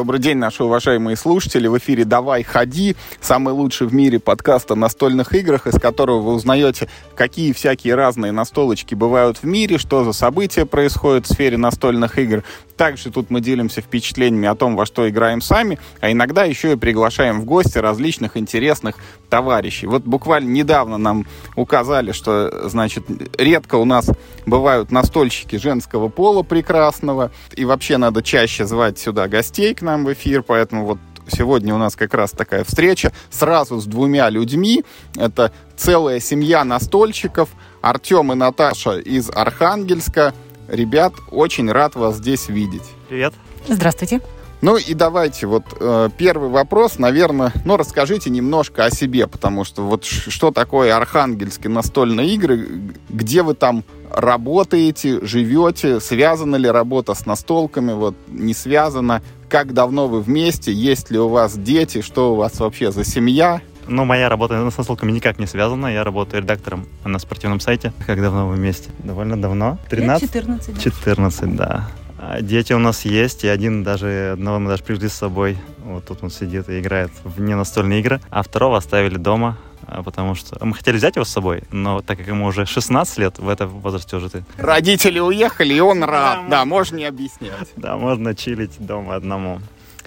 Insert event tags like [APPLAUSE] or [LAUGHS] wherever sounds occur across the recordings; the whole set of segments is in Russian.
Добрый день, наши уважаемые слушатели. В эфире «Давай, ходи», самый лучший в мире подкаст о настольных играх, из которого вы узнаете, какие всякие разные настолочки бывают в мире, что за события происходят в сфере настольных игр. Также тут мы делимся впечатлениями о том, во что играем сами, а иногда еще и приглашаем в гости различных интересных товарищей. Вот буквально недавно нам указали, что, значит, редко у нас бывают настольщики женского пола прекрасного, и вообще надо чаще звать сюда гостей к нам в эфир, поэтому вот сегодня у нас как раз такая встреча сразу с двумя людьми. Это целая семья настольщиков. Артем и Наташа из Архангельска. Ребят, очень рад вас здесь видеть. Привет. Здравствуйте. Ну и давайте вот э, первый вопрос, наверное, ну расскажите немножко о себе, потому что вот что такое архангельские настольные игры, где вы там работаете, живете, связана ли работа с настолками, вот не связана, как давно вы вместе, есть ли у вас дети, что у вас вообще за семья, ну, моя работа с настолками никак не связана. Я работаю редактором на спортивном сайте. Как давно вы вместе? Довольно давно. 13? 14. Да. 14, да. А дети у нас есть, и один даже, одного мы даже привезли с собой. Вот тут он сидит и играет в ненастольные игры. А второго оставили дома, а, потому что мы хотели взять его с собой, но так как ему уже 16 лет, в этом возрасте уже ты. Родители уехали, и он рад. Да, да можно не объяснять. Да, можно чилить дома одному.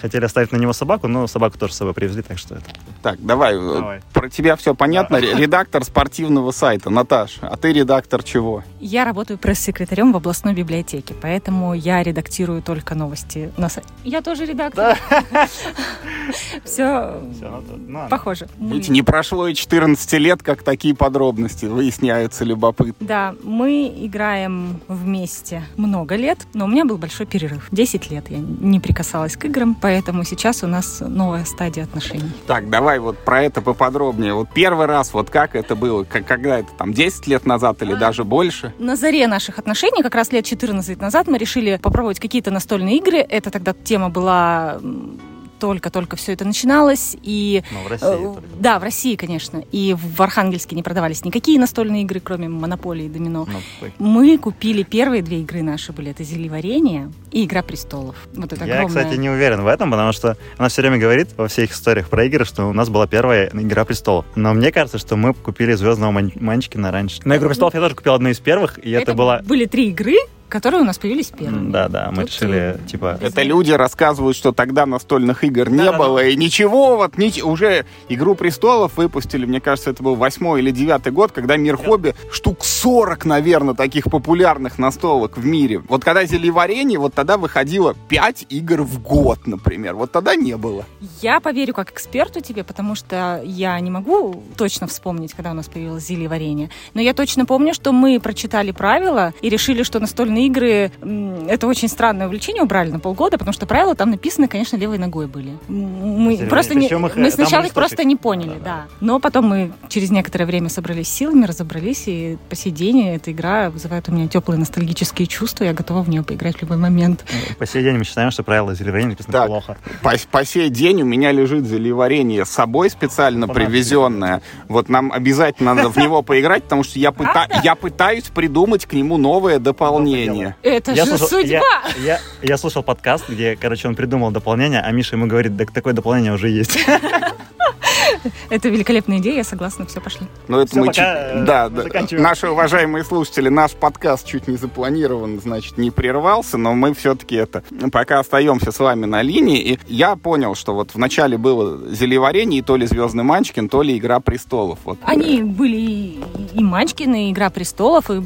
Хотели оставить на него собаку, но собаку тоже с собой привезли, так что это... Так, давай, э, давай. про тебя все понятно. Да. Редактор спортивного сайта. Наташ, а ты редактор чего? Я работаю пресс-секретарем в областной библиотеке, поэтому я редактирую только новости на сайте. Я тоже редактор. Все похоже. Ведь не прошло и 14 лет, как такие подробности выясняются любопытно. Да, мы играем вместе много лет, но у меня был большой перерыв. 10 лет я не прикасалась к играм, поэтому сейчас у нас новая стадия отношений. Так, давай вот про это поподробнее. Вот первый раз, вот как это было? Как, когда это там 10 лет назад или а, даже больше? На заре наших отношений, как раз лет 14 назад, мы решили попробовать какие-то настольные игры. Это тогда тема была только-только все это начиналось. И, ну, в России. Э, да, в России, конечно. И в Архангельске не продавались никакие настольные игры, кроме Монополии и Домино. Ну, Мы купили первые две игры наши были. Это Зельеварение и Игра престолов. Вот это Я, огромное... кстати, не уверен в этом, потому что она все время говорит во всех историях про игры, что у нас была первая Игра престолов. Но мне кажется, что мы купили Звездного Манчкина раньше. Но Игру престолов я тоже купил одну из первых, и это, это была... были три игры, которые у нас появились первыми. Да, да, мы Тут решили, э, типа... Это люди рассказывают, что тогда настольных игр не да, было, да. и ничего, вот ни... уже «Игру престолов» выпустили, мне кажется, это был восьмой или девятый год, когда «Мир да. хобби» штук 40, наверное, таких популярных настолок в мире. Вот когда «Зельеварение», вот тогда выходило 5 игр в год, например. Вот тогда не было. Я поверю как эксперту тебе, потому что я не могу точно вспомнить, когда у нас появилось «Зельеварение», но я точно помню, что мы прочитали правила и решили, что настольные игры это очень странное увлечение убрали на полгода, потому что правила там написаны, конечно, левой ногой были. Мы Серьезно? просто не, их, мы сначала их просто не поняли, да, да. Но потом мы через некоторое время собрались силами, разобрались, и по сей день эта игра вызывает у меня теплые ностальгические чувства, я готова в нее поиграть в любой момент. Ну, по сей день мы считаем, что правила зельеварения написаны так, плохо. По, по сей день у меня лежит зельеварение с собой специально привезенное. Вот нам обязательно надо в него поиграть, потому что я, пыта... я пытаюсь придумать к нему новое дополнение дополнение. Это я же слушал, судьба! Я, я, я слушал подкаст, где, короче, он придумал дополнение, а Миша ему говорит, так такое дополнение уже есть. [LAUGHS] [LAUGHS] Это великолепная идея, я согласна, все, пошли. Ну, это все, мы пока, чуть... да, да, наши уважаемые слушатели, наш подкаст чуть не запланирован, значит, не прервался, но мы все-таки это пока остаемся с вами на линии. И я понял, что вот вначале было зельеварение, и то ли Звездный Манчкин, то ли Игра престолов. Вот. Они были и, и Манчкин, и Игра престолов, и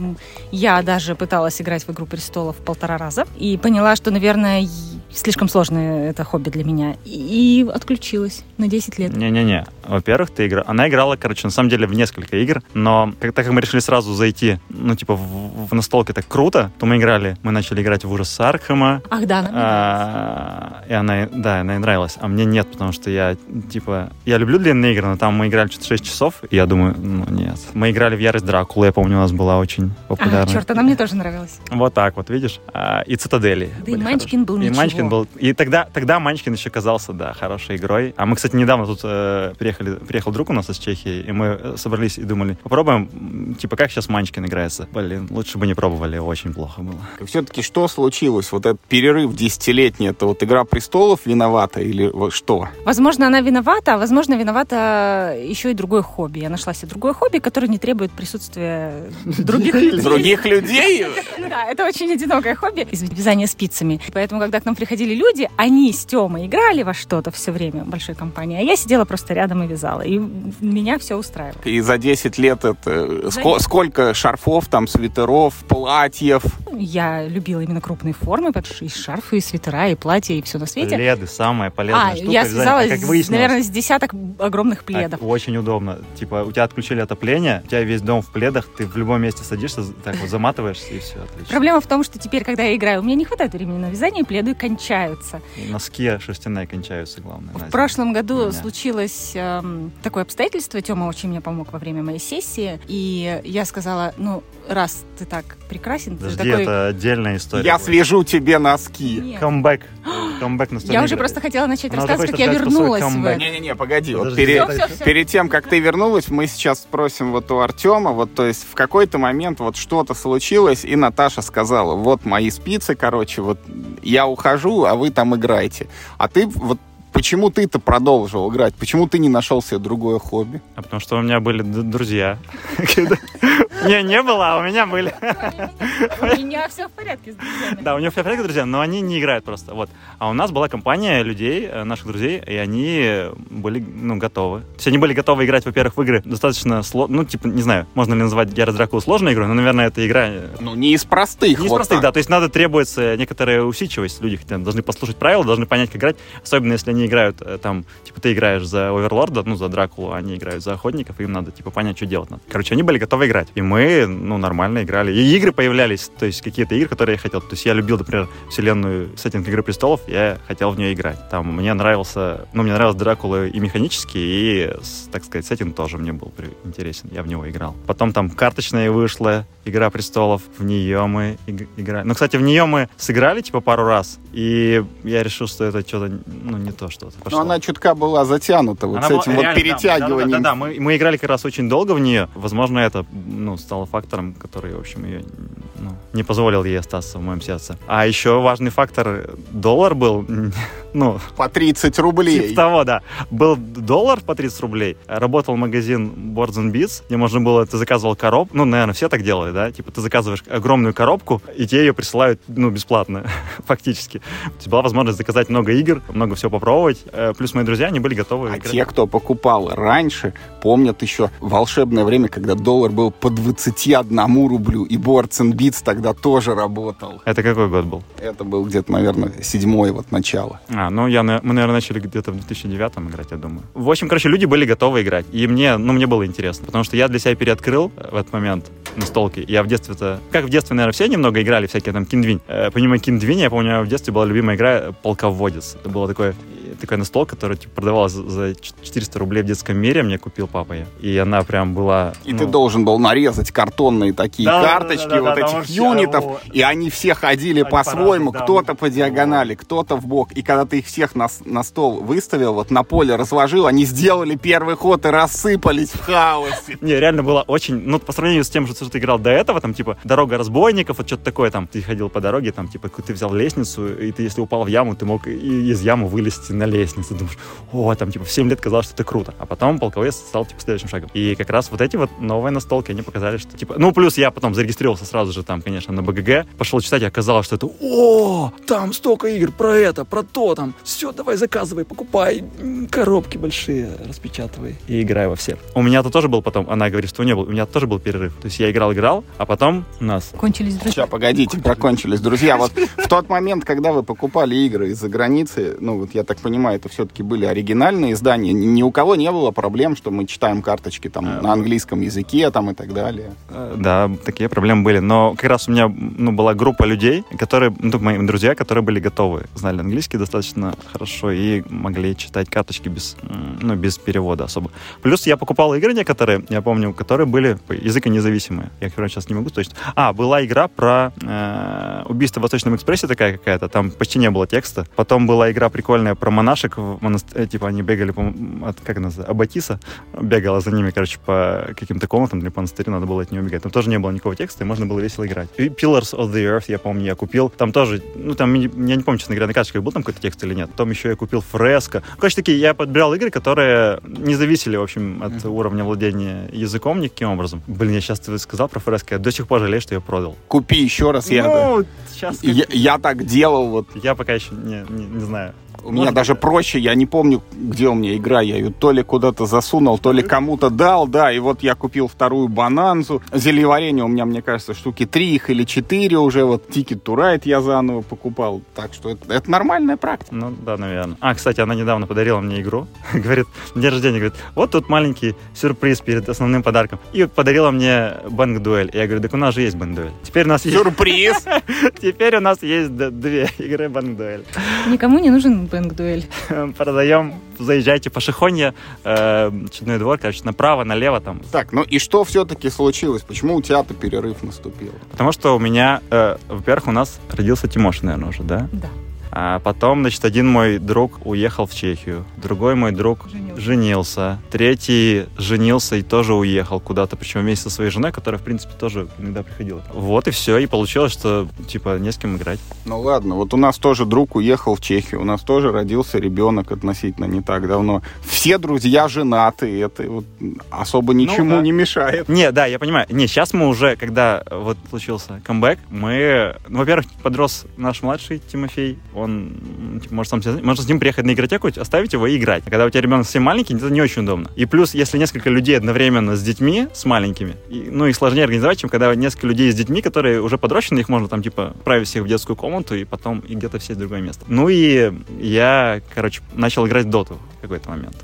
я даже пыталась играть в Игру престолов полтора раза, и поняла, что, наверное, слишком сложное это хобби для меня. И отключилась на 10 лет. Не-не-не. Во-первых, ты игра... Она играла, короче, на самом деле в несколько игр, но как, так как мы решили сразу зайти, ну, типа, в, в настолке так круто, то мы играли, мы начали играть в ужас Архема. Ах, да, она а, И она, да, она и нравилась. А мне нет, потому что я, типа, я люблю длинные игры, но там мы играли что-то 6 часов, и я думаю, ну, нет. Мы играли в Ярость Дракулы, я помню, у нас была очень популярна. А, черт, она мне тоже нравилась. Вот так вот, видишь? А, и Цитадели. Да и Манчкин был И Манчкин был... И тогда, тогда Манчкин еще казался, да, хорошей игрой. А мы, кстати, недавно тут э, приехали, приехал друг у нас из Чехии, и мы э, собрались и думали, попробуем, типа, как сейчас Манчкин играется. Блин, лучше бы не пробовали, очень плохо было. Все-таки что случилось? Вот этот перерыв десятилетний, это вот «Игра престолов» виновата или что? Возможно, она виновата, а возможно, виновата еще и другое хобби. Я нашла себе другое хобби, которое не требует присутствия других людей. [LAUGHS] Других людей? Да, это очень одинокое хобби. Из вязания спицами. Поэтому, когда к нам приходили люди, они с Тёмой играли во что-то все время в большой компании, а я сидела просто рядом и вязала. И меня все устраивало. И за 10 лет это ско- сколько шарфов, там, свитеров, платьев? Я любила именно крупные формы, потому что и шарфы, и свитера, и платья, и все на свете. Пледы самая полезная А, штука. я связала, А как с- выяснилось, наверное, с десяток огромных а, пледов. очень удобно. Типа, у тебя отключили отопление, у тебя весь дом в пледах, ты в любом месте садишься, так вот заматываешься, и все, отлично. Проблема в том, что теперь, когда я играю, у меня не хватает времени на вязание, пледы кончаются. И Носки шерстяные кончаются, главное. В прошлом году случилось эм, такое обстоятельство. Тёма очень мне помог во время моей сессии. И я сказала, ну, раз ты так прекрасен, ты Подожди, такой... это отдельная история. Я будет. свяжу тебе носки. Нет. Камбэк. [GASPS] Камбэк на Я уже просто хотела начать Она рассказывать, как я вернулась. Не-не-не, погоди. Вот перед, Всё, всё, всё. перед тем, как ты вернулась, мы сейчас спросим вот у Артема, вот, то есть в какой-то момент вот что-то случилось, и Наташа сказала, вот мои спицы, короче, вот я ухожу, а вы там играете. А ты вот Почему ты-то продолжил играть? Почему ты не нашел себе другое хобби? А потому что у меня были д- друзья. [LAUGHS] Не, не было, а у меня были. У меня все в порядке с друзьями. Да, у него все в порядке, друзья, но они не играют просто. Вот. А у нас была компания людей, э, наших друзей, и они были, ну, готовы. То есть они были готовы играть, во-первых, в игры достаточно сложно, ну, типа, не знаю, можно ли назвать Ярость Дракулу сложной игрой, но, наверное, эта игра э, Ну, не из простых. Не из вот простых, так. да. То есть надо требуется некоторая усидчивость. Люди хотя бы должны послушать правила, должны понять, как играть. Особенно если они играют э, там, типа ты играешь за Оверлорда, ну, за Дракулу, они играют за охотников, им надо, типа, понять, что делать надо. Короче, они были готовы играть. И мы, ну, нормально играли. И игры появлялись, то есть какие-то игры, которые я хотел. То есть я любил, например, вселенную сеттинг Игры Престолов, я хотел в нее играть. Там мне нравился, ну, мне нравился Дракула и механически, и, так сказать, сеттинг тоже мне был интересен. Я в него играл. Потом там карточная вышла, Игра Престолов, в нее мы иг- играли. Ну, кстати, в нее мы сыграли, типа, пару раз, и я решил, что это что-то, ну, не то что-то. Но пошло. она чутка была затянута вот Она с была- этим вот реально, да, перетягиванием. Да, да, да, мы, мы играли как раз очень долго в нее. Возможно, это ну, стало фактором, который, в общем, ее ну, не позволил ей остаться в моем сердце. А еще важный фактор доллар был, [LAUGHS] ну, По 30 рублей. Типа того, да. Был доллар по 30 рублей. Работал магазин Boards and Beats, где можно было, ты заказывал коробку, ну, наверное, все так делали, да? Типа ты заказываешь огромную коробку, и тебе ее присылают, ну, бесплатно, [LAUGHS] фактически. У тебя была возможность заказать много игр, много всего попробовать. Э, Плюс мои друзья, они были готовы А играть. те, кто покупал раньше, помнят еще волшебное время, когда доллар был по 21 рублю, и Boards and Beats тогда тоже работал. Это какой год был? Это был где-то, наверное, седьмой вот начало. А, ну, я, мы, наверное, начали где-то в 2009 играть, я думаю. В общем, короче, люди были готовы играть. И мне, ну, мне было интересно. Потому что я для себя переоткрыл э, в этот момент настолки. Я в детстве-то... Как в детстве, наверное, все немного играли, всякие там киндвинь. Э, помимо киндвиня, я помню, в детстве была любимая игра «Полководец». Это была такое, такая настолка, которая типа, продавалась за- за 400 рублей в детском мире. Мне купил папа ее. И она прям была... И ну, ты должен был нарезать картонные такие Да, карточки да, да, вот да, этих юнитов, вот. и они все ходили Они по-своему, да, кто-то по диагонали, кто-то в бок. И когда ты их всех на, на стол выставил, вот на поле разложил, они сделали первый ход и рассыпались в хаосе. Не, реально было очень... Ну, по сравнению с тем, что ты играл до этого, там, типа, дорога разбойников, вот что-то такое, там, ты ходил по дороге, там, типа, ты взял лестницу, и ты, если упал в яму, ты мог из ямы вылезти на лестницу. Думаешь, о, там, типа, в 7 лет казалось, что это круто. А потом полковец стал, типа, следующим шагом. И как раз вот эти вот новые настолки, они показали, что, типа... Ну, плюс я потом зарегистрировался сразу же там, конечно, на БГГ, пошел читать, и оказалось, что это, о, там столько игр про это, про то, там, все, давай заказывай, покупай, коробки большие, распечатывай и играй во все. У меня-то тоже был потом, она говорит, что у нее был, у меня тоже был перерыв. То есть я играл-играл, а потом у нас Кончились друзья. Сейчас, погодите, прокончились. Друзья, вот в тот момент, когда вы покупали игры из-за границы, ну, вот я так понимаю, это все-таки были оригинальные издания, ни, у кого не было проблем, что мы читаем карточки там на английском языке там и так далее. Э, Да, такие проблемы были. Но как раз у меня ну, была группа людей, которые, ну, мои друзья, которые были готовы, знали английский достаточно хорошо и могли читать карточки без, ну, без перевода особо. Плюс я покупал игры некоторые, я помню, которые были языконезависимые. Я, короче, сейчас не могу точно. А, была игра про э, убийство в Восточном экспрессе такая какая-то, там почти не было текста. Потом была игра прикольная про монашек, в монастыре, типа они бегали, по, от, как называется, Аббатиса, бегала за ними, короче, по каким-то комнатам для монастыря, надо было от нее убегать. Там тоже не было никакого текста, и можно было весело играть. И Pillars of the Earth, я помню, я купил. Там тоже, ну, там, я не помню, честно говоря, на карточках был там какой-то текст или нет. Потом еще я купил Фреско. Ну, короче, такие, я подбирал игры, которые не зависели, в общем, от mm-hmm. уровня владения языком никаким образом. Блин, я сейчас сказал про Фреско, я до сих пор жалею, что я продал. Купи еще раз, я... Ну, сейчас... Я, я так делал, вот. Я пока еще не, не, не знаю. У меня даже проще, я не помню, где у меня игра, я ее то ли куда-то засунул, то ли кому-то дал, да, и вот я купил вторую бананзу. Зельеварение у меня, мне кажется, штуки три их или четыре уже, вот Ticket to Ride я заново покупал, так что это, это нормальная практика. Ну да, наверное. А, кстати, она недавно подарила мне игру, [LAUGHS] говорит, день рождения, говорит, вот тут маленький сюрприз перед основным подарком. И подарила мне Бэнк Дуэль. Я говорю, так у нас же есть Бэнк Дуэль. Теперь у нас есть... Сюрприз! [LAUGHS] Теперь у нас есть две игры Бэнк Дуэль. Никому не нужен бэнк-дуэль. [LAUGHS] Продаем, заезжайте по Шихонье, э, Чудной двор, короче, направо, налево там. Так, ну и что все-таки случилось? Почему у тебя-то перерыв наступил? Потому что у меня, э, во-первых, у нас родился Тимош, наверное, уже, да? Да. А потом, значит, один мой друг уехал в Чехию, другой мой друг Женился. женился, третий женился и тоже уехал куда-то, причем вместе со своей женой, которая, в принципе, тоже иногда приходила. Вот и все, и получилось, что, типа, не с кем играть. Ну ладно, вот у нас тоже друг уехал в Чехию, у нас тоже родился ребенок относительно не так давно. Все друзья женаты, это вот особо ничему да. не мешает. Не, да, я понимаю. Не, сейчас мы уже, когда вот случился камбэк, мы, ну, во-первых, подрос наш младший Тимофей, он типа, может сам можно с ним приехать на игротеку, оставить его и играть. А когда у тебя ребенок совсем маленький, это не очень удобно. И плюс, если несколько людей одновременно с детьми, с маленькими, и- ну и сложнее организовать, чем когда несколько людей с детьми, которые уже подрощены, их можно там типа отправить всех в детскую комнату и потом и где-то все в другое место. Ну и я, короче, начал играть в доту в какой-то момент.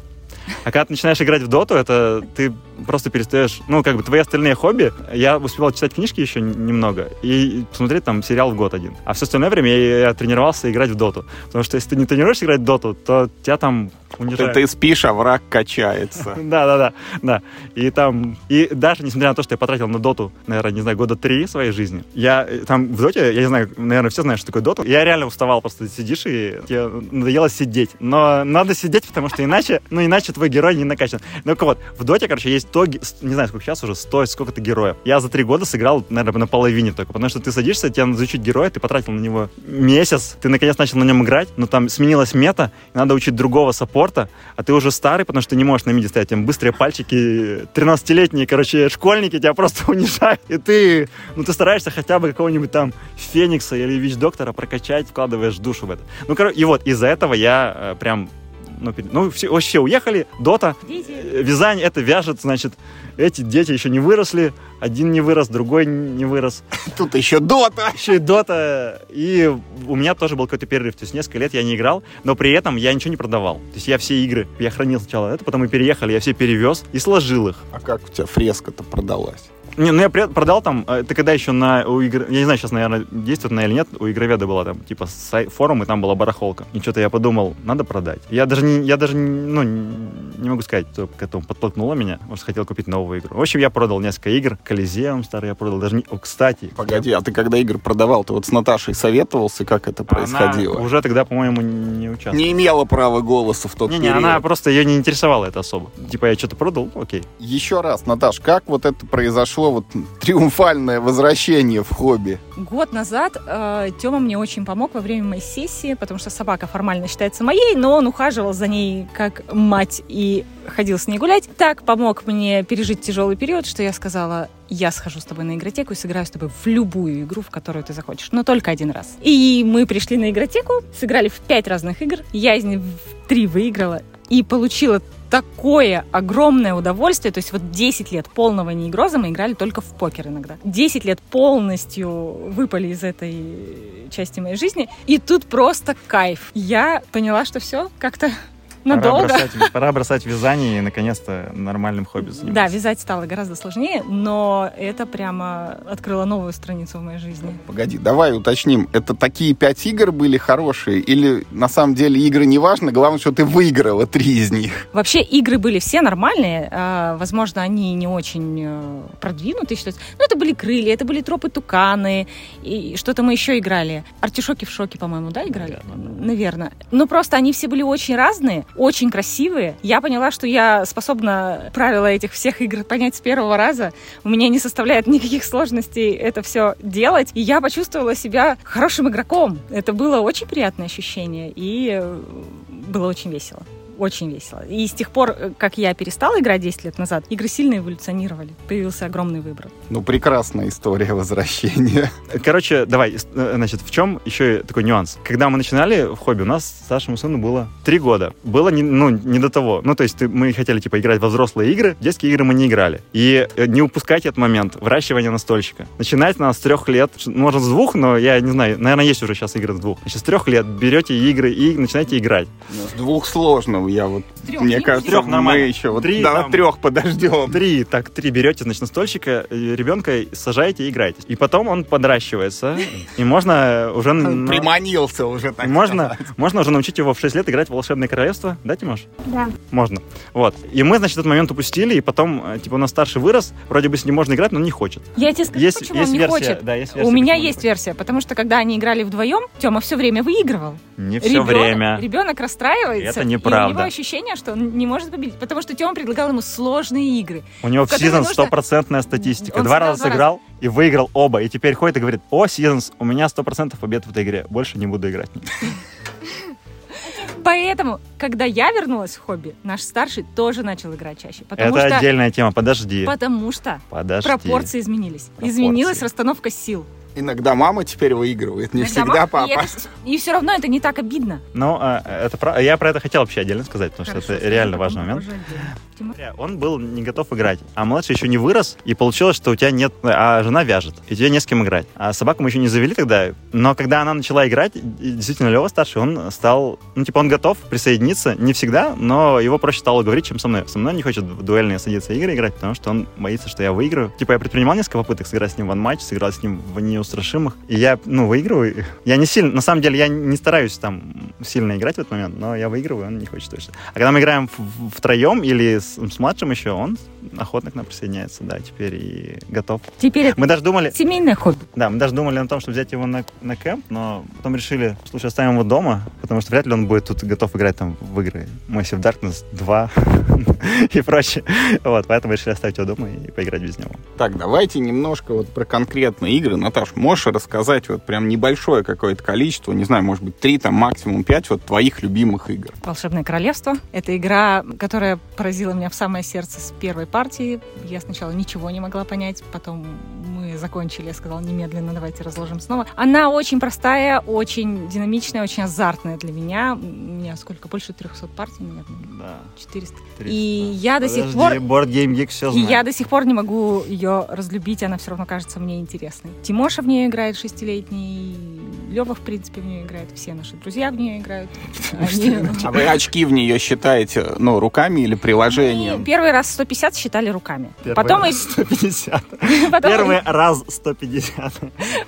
А когда ты начинаешь играть в доту, это ты просто перестаешь... Ну, как бы твои остальные хобби... Я успевал читать книжки еще немного и посмотреть там сериал в год один. А все остальное время я, я тренировался играть в доту. Потому что если ты не тренируешься играть в доту, то тебя там унижают. Ты, ты спишь, а враг качается. [LAUGHS] Да, да, да, да. И там, и даже несмотря на то, что я потратил на доту, наверное, не знаю, года три своей жизни, я э, там в доте, я не знаю, наверное, все знают, что такое доту. Я реально уставал, просто сидишь и тебе надоело сидеть. Но надо сидеть, потому что иначе, ну иначе твой герой не накачан. Ну вот, в доте, короче, есть 100, ге- с- не знаю, сколько сейчас уже, 100, сколько-то героев. Я за три года сыграл, наверное, на половине только, потому что ты садишься, тебе надо изучить героя, ты потратил на него месяц, ты наконец начал на нем играть, но там сменилась мета, надо учить другого саппорта, а ты уже старый, потому что ты не можешь на миде стоять, там быстрые пальчики, 13-летние, короче, школьники тебя просто [LAUGHS] унижают, и ты, ну, ты стараешься хотя бы какого-нибудь там Феникса или Вич-доктора прокачать, вкладываешь душу в это. Ну, короче, и вот из-за этого я э, прям ну, ну, все, вообще уехали, Дота, Дети. э, вязание это вяжет, значит, эти дети еще не выросли, один не вырос, другой не вырос, [LAUGHS] Тут еще дота. [LAUGHS] еще и Дота, и у меня тоже был какой-то перерыв, то есть несколько лет я не играл, но при этом я ничего не продавал, то есть я все игры, я хранил сначала это, потом мы переехали, я все перевез и сложил их. А как у тебя фреска-то продалась? Не, ну я продал там, э, это когда еще на, у игр- я не знаю, сейчас, наверное, действует она или нет, у игроведа была там, типа, сай- форум, и там была барахолка. И что-то я подумал, надо продать. Я даже не, я даже, не- ну, не могу сказать, что к этому подтолкнуло меня, может, хотел купить новую игру. В общем, я продал несколько игр, Колизеум старый я продал, даже не, о, кстати. Погоди, а ты когда игры продавал, ты вот с Наташей советовался, как это происходило? Она уже тогда, по-моему, не участвовала. Не имела права голоса в тот Не-не, период. она просто ее не интересовала это особо. Типа, я что-то продал, ну, окей. Еще раз, Наташ, как вот это произошло, вот триумфальное возвращение в хобби? Год назад э, Тёма мне очень помог во время моей сессии, потому что собака формально считается моей, но он ухаживал за ней как мать и ходил с ней гулять. Так помог мне пережить тяжелый период, что я сказала, я схожу с тобой на игротеку и сыграю с тобой в любую игру, в которую ты захочешь, но только один раз. И мы пришли на игротеку, сыграли в пять разных игр, я из них в три выиграла и получила такое огромное удовольствие. То есть вот 10 лет полного неигроза мы играли только в покер иногда. 10 лет полностью выпали из этой части моей жизни. И тут просто кайф. Я поняла, что все, как-то надолго. Пора бросать, пора бросать вязание и, наконец-то, нормальным хобби заниматься. Да, вязать стало гораздо сложнее, но это прямо открыло новую страницу в моей жизни. Погоди, давай уточним. Это такие пять игр были хорошие? Или на самом деле игры не важно, главное, что ты выиграла три из них? Вообще игры были все нормальные. а, Возможно, они не очень э, продвинутые считаются. Но это были крылья, это были тропы туканы. И что-то мы еще играли. Артишоки в шоке, по-моему, да, играли? Наверное. Ну, просто они все были очень разные, очень красивые. Я поняла, что я способна правила этих всех игр понять с первого раза. У меня не составляет никаких сложностей это все делать. И я почувствовала себя хорошим игроком. Это было очень приятное ощущение. И э, было очень весело. Очень весело. И с тех пор, э, как я перестала играть 10 лет назад, игры сильно эволюционировали. Появился огромный выбор. Ну, прекрасная история возвращения. Короче, давай, э, значит, в чем еще такой нюанс? Когда мы начинали в хобби, у нас старшему сыну было три года. Было не, ну, не до того. Ну, то есть ты- мы хотели, типа, играть во взрослые игры, в детские игры мы не играли. И э, не упускать этот момент выращивания настольщика. Начинать надо с трех лет, может, с двух, но я не знаю, наверное, есть уже сейчас игры с двух. Значит, с трех лет берете игры и начинаете играть. Ну, С двух сложно, я вот... Трёх Мне не кажется, Трёх мы нормально. еще вот Три до там. трех подождем. Три, так, три берете, значит, настольщика, э, ребенка сажаете и играете. И потом он подращивается, и можно уже... Приманился уже, так Можно, можно уже научить его в 6 лет играть в «Волшебное королевство», да, Тимош? Да. Можно. Вот. И мы, значит, этот момент упустили, и потом, э, типа, у нас старший вырос, вроде бы с ним можно играть, но он не хочет. Я тебе скажу, Есть, почему есть он не версия, хочет. да, есть версия. У меня есть не версия, потому что когда они играли вдвоем, Тёма все время выигрывал. хочет. Не все Ребенок- время. Ребенок расстраивается. Это неправда. Него ощущение, что он не может победить, потому что Тёма предлагал ему сложные игры. У него в Seasons стопроцентная статистика. Два раза сыграл и выиграл оба. И теперь ходит и говорит, о, Seasons, у меня сто процентов побед в этой игре. Больше не буду играть. Поэтому, когда я вернулась в хобби, наш старший тоже начал играть чаще. Потому Это что, отдельная тема. Подожди. потому что Подожди. пропорции изменились. Пропорции. Изменилась расстановка сил. Иногда мама теперь выигрывает, не Иногда всегда мама- папа. И, это- и все равно это не так обидно. Ну, а, это про- я про это хотел вообще отдельно сказать, потому Хорошо, что это реально важный момент. Он был не готов играть, а младший еще не вырос, и получилось, что у тебя нет, а жена вяжет, и тебе не с кем играть. А собаку мы еще не завели тогда, но когда она начала играть, действительно Лева старший, он стал, ну типа он готов присоединиться, не всегда, но его проще стало говорить, чем со мной. Со мной не хочет в дуэльные садиться игры играть, потому что он боится, что я выиграю. Типа я предпринимал несколько попыток сыграть с ним в ван-матч, сыграл с ним в неустрашимых, и я, ну, выигрываю. [LAUGHS] Я не сильно, на самом деле, я не стараюсь там сильно играть в этот момент, но я выигрываю, он не хочет точно. А когда мы играем втроем или с, с младшим еще, он охотно к нам присоединяется, да, теперь и готов. Теперь Мы даже думали, семейное хобби. да, мы даже думали о том, чтобы взять его на, на кемп, но потом решили, слушай, оставим его дома, потому что вряд ли он будет тут готов играть там в игры Massive Darkness 2 [LAUGHS] и прочее. Вот, поэтому решили оставить его дома и поиграть без него. Так, давайте немножко вот про конкретные игры. Наташ, можешь рассказать вот прям небольшое какое-то количество, не знаю, может быть, три, там, максимум пять вот твоих любимых игр? Волшебное королевство. Это игра, которая поразила меня в самое сердце с первой партии. Я сначала ничего не могла понять, потом мы закончили, я сказала немедленно, давайте разложим снова. Она очень простая, очень динамичная, очень азартная для меня. У меня сколько? Больше 300 партий, наверное. Да. 400. И я до сих Подожди, пор... Board Game Geek все И знает. я до сих пор не могу ее разлюбить, она все равно кажется мне интересной. Тимоша в нее играет шестилетний, Лева, в принципе, в нее играет, все наши друзья в нее играют. [LAUGHS] Они- А вы очки в нее считаете, ну, руками или Мы приложением? первый раз 150 считали руками. Первый потом, раз 150. [LAUGHS] потом, Первый раз 150.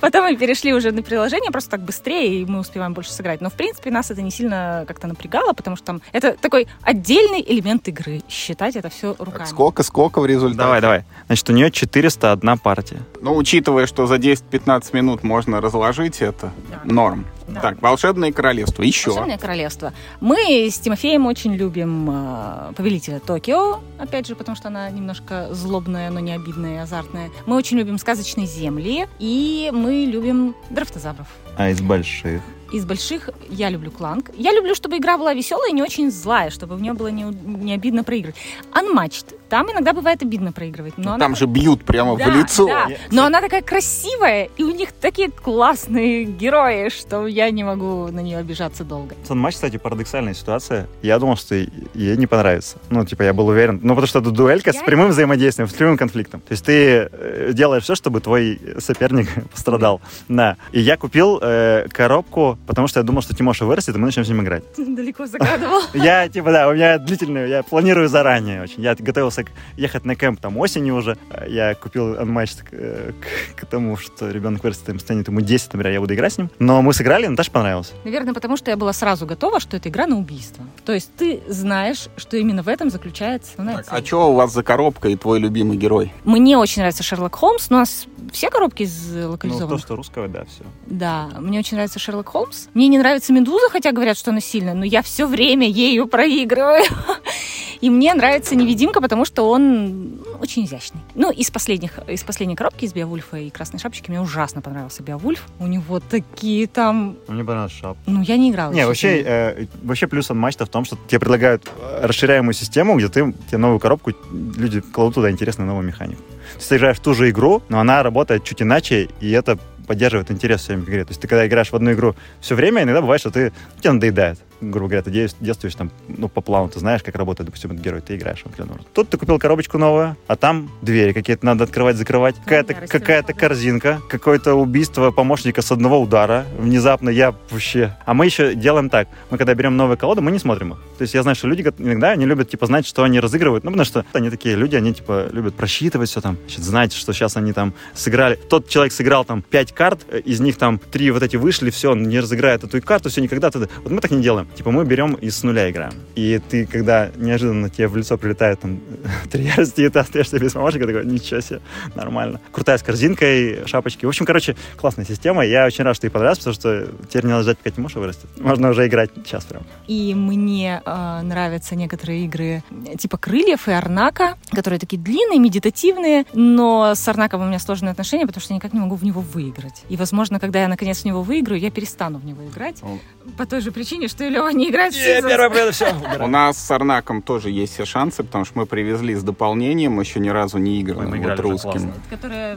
потом мы перешли уже на приложение, просто так быстрее, и мы успеваем больше сыграть. Но, в принципе, нас это не сильно как-то напрягало, потому что там это такой отдельный элемент игры. Считать это все руками. Так, сколько, сколько в результате? Давай, давай. Значит, у нее 401 партия. Ну, учитывая, что за 10-15 минут можно разложить это, Да. норм. Да. Так, волшебное королевство. Еще. Волшебное королевство. Мы с Тимофеем очень любим э, Повелителя Токио, опять же, потому что она немножко злобная, но не обидная и азартная. Мы очень любим сказочные земли, и мы любим драфтозавров. А из больших? Из больших я люблю Кланг. Я люблю, чтобы игра была веселая и не очень злая, чтобы в нее было не, не обидно проигрывать. Unmatched Там иногда бывает обидно проигрывать. Но Ну, она Там же бьют прямо да, в лицо. да. Но она такая красивая, и у них такие классные герои, что я не могу на нее обижаться долго. Сан-матч, кстати, парадоксальная ситуация. Я думал, что ей не понравится. Ну, типа, я был уверен. Ну, потому что это дуэлька Я- с прямым взаимодействием, с прямым конфликтом. То есть ты э, делаешь все, чтобы твой соперник [LAUGHS] пострадал. Да. И я купил э, коробку, потому что я думал, что Тимоша вырастет, и мы начнем с ним играть. Далеко загадывал. [LAUGHS] Я, типа, да, у меня длительный, я планирую заранее очень. Я готовился к- ехать на кемп там осенью уже. Я купил к, э, к- к тому, что ребенок вырастет, им станет ему 10, например, я буду играть с ним. Но мы сыграли, Наташе понравилось. Наверное, потому что я была сразу готова, что это игра на убийство. То есть ты знаешь, что именно в этом заключается основная А цель. что у вас за коробка и твой любимый герой? Мне очень нравится Шерлок Холмс, у нас все коробки из Ну, локализованы. то, что русского, да, все. Да, мне очень нравится Шерлок Холмс. Мне не нравится Медуза, хотя говорят, что она сильная, но я все время ею проигрываю. [LAUGHS] И мне нравится Невидимка, потому что он очень изящный. Ну, из последних, из последней коробки, из Беовульфа и Красной Шапочки, мне ужасно понравился Беовульф. У него такие там... Мне понравилось шап. Ну, я не играла. Не, вообще, э, вообще плюс матча в том, что тебе предлагают э, расширяемую систему, где ты тебе новую коробку, люди кладут туда интересную новую механику. Ты играешь в ту же игру, но она работает чуть иначе, и это поддерживает интерес время к игре. То есть ты когда играешь в одну игру все время, иногда бывает, что ты тебе надоедает. Грубо говоря, ты действуешь там, ну, по плану, ты знаешь, как работает, допустим, этот герой, ты играешь в роль. Тут ты купил коробочку новую, а там двери какие-то надо открывать, закрывать. Какая-то какая корзинка, какое-то убийство помощника с одного удара. Внезапно я вообще... А мы еще делаем так. Мы когда берем новые колоды, мы не смотрим их. То есть я знаю, что люди иногда они любят, типа, знать, что они разыгрывают. Ну, потому что они такие люди, они, типа, любят просчитывать все там. Значит, знать, что сейчас они там сыграли. Тот человек сыграл там пять карт, э, из них там три вот эти вышли, все, он не разыграет эту карту, все никогда. Вот мы так не делаем. Типа, мы берем и с нуля играем. И ты, когда неожиданно тебе в лицо прилетает там [LAUGHS] три ярости, и ты остаешься без помощника, такой, ничего себе, нормально. Крутая с корзинкой, шапочки. В общем, короче, классная система. Я очень рад, что ей понравилось, потому что теперь не надо ждать, пока Тимоша вырастет. Можно уже играть сейчас прям. И мне э, нравятся некоторые игры типа Крыльев и Арнака, которые такие длинные, медитативные, но с Арнаком у меня сложные отношения, потому что я никак не могу в него выиграть. И, возможно, когда я наконец в него выиграю, я перестану в него играть. О. По той же причине, что и Лева не играет в Е, Seasons. первая победа, все. У нас с Арнаком тоже есть все шансы, потому что мы привезли с дополнением, еще ни разу не играли, вот русским.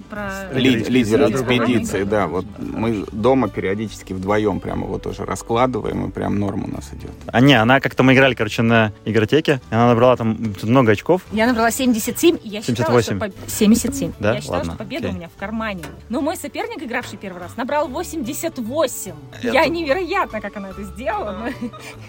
про... Лидер экспедиции. да. Вот мы дома периодически вдвоем прямо его тоже раскладываем, и прям норм у нас идет. А не, она как-то мы играли, короче, на игротеке. и Она набрала там много очков. Я набрала 77, и я считала, 78. что... поб- 77. Да? Я считала, Ладно, что победа у меня в кармане. Но мой соперник, игравший первый раз, набрал 88. Я, невероятно, как она это сделала.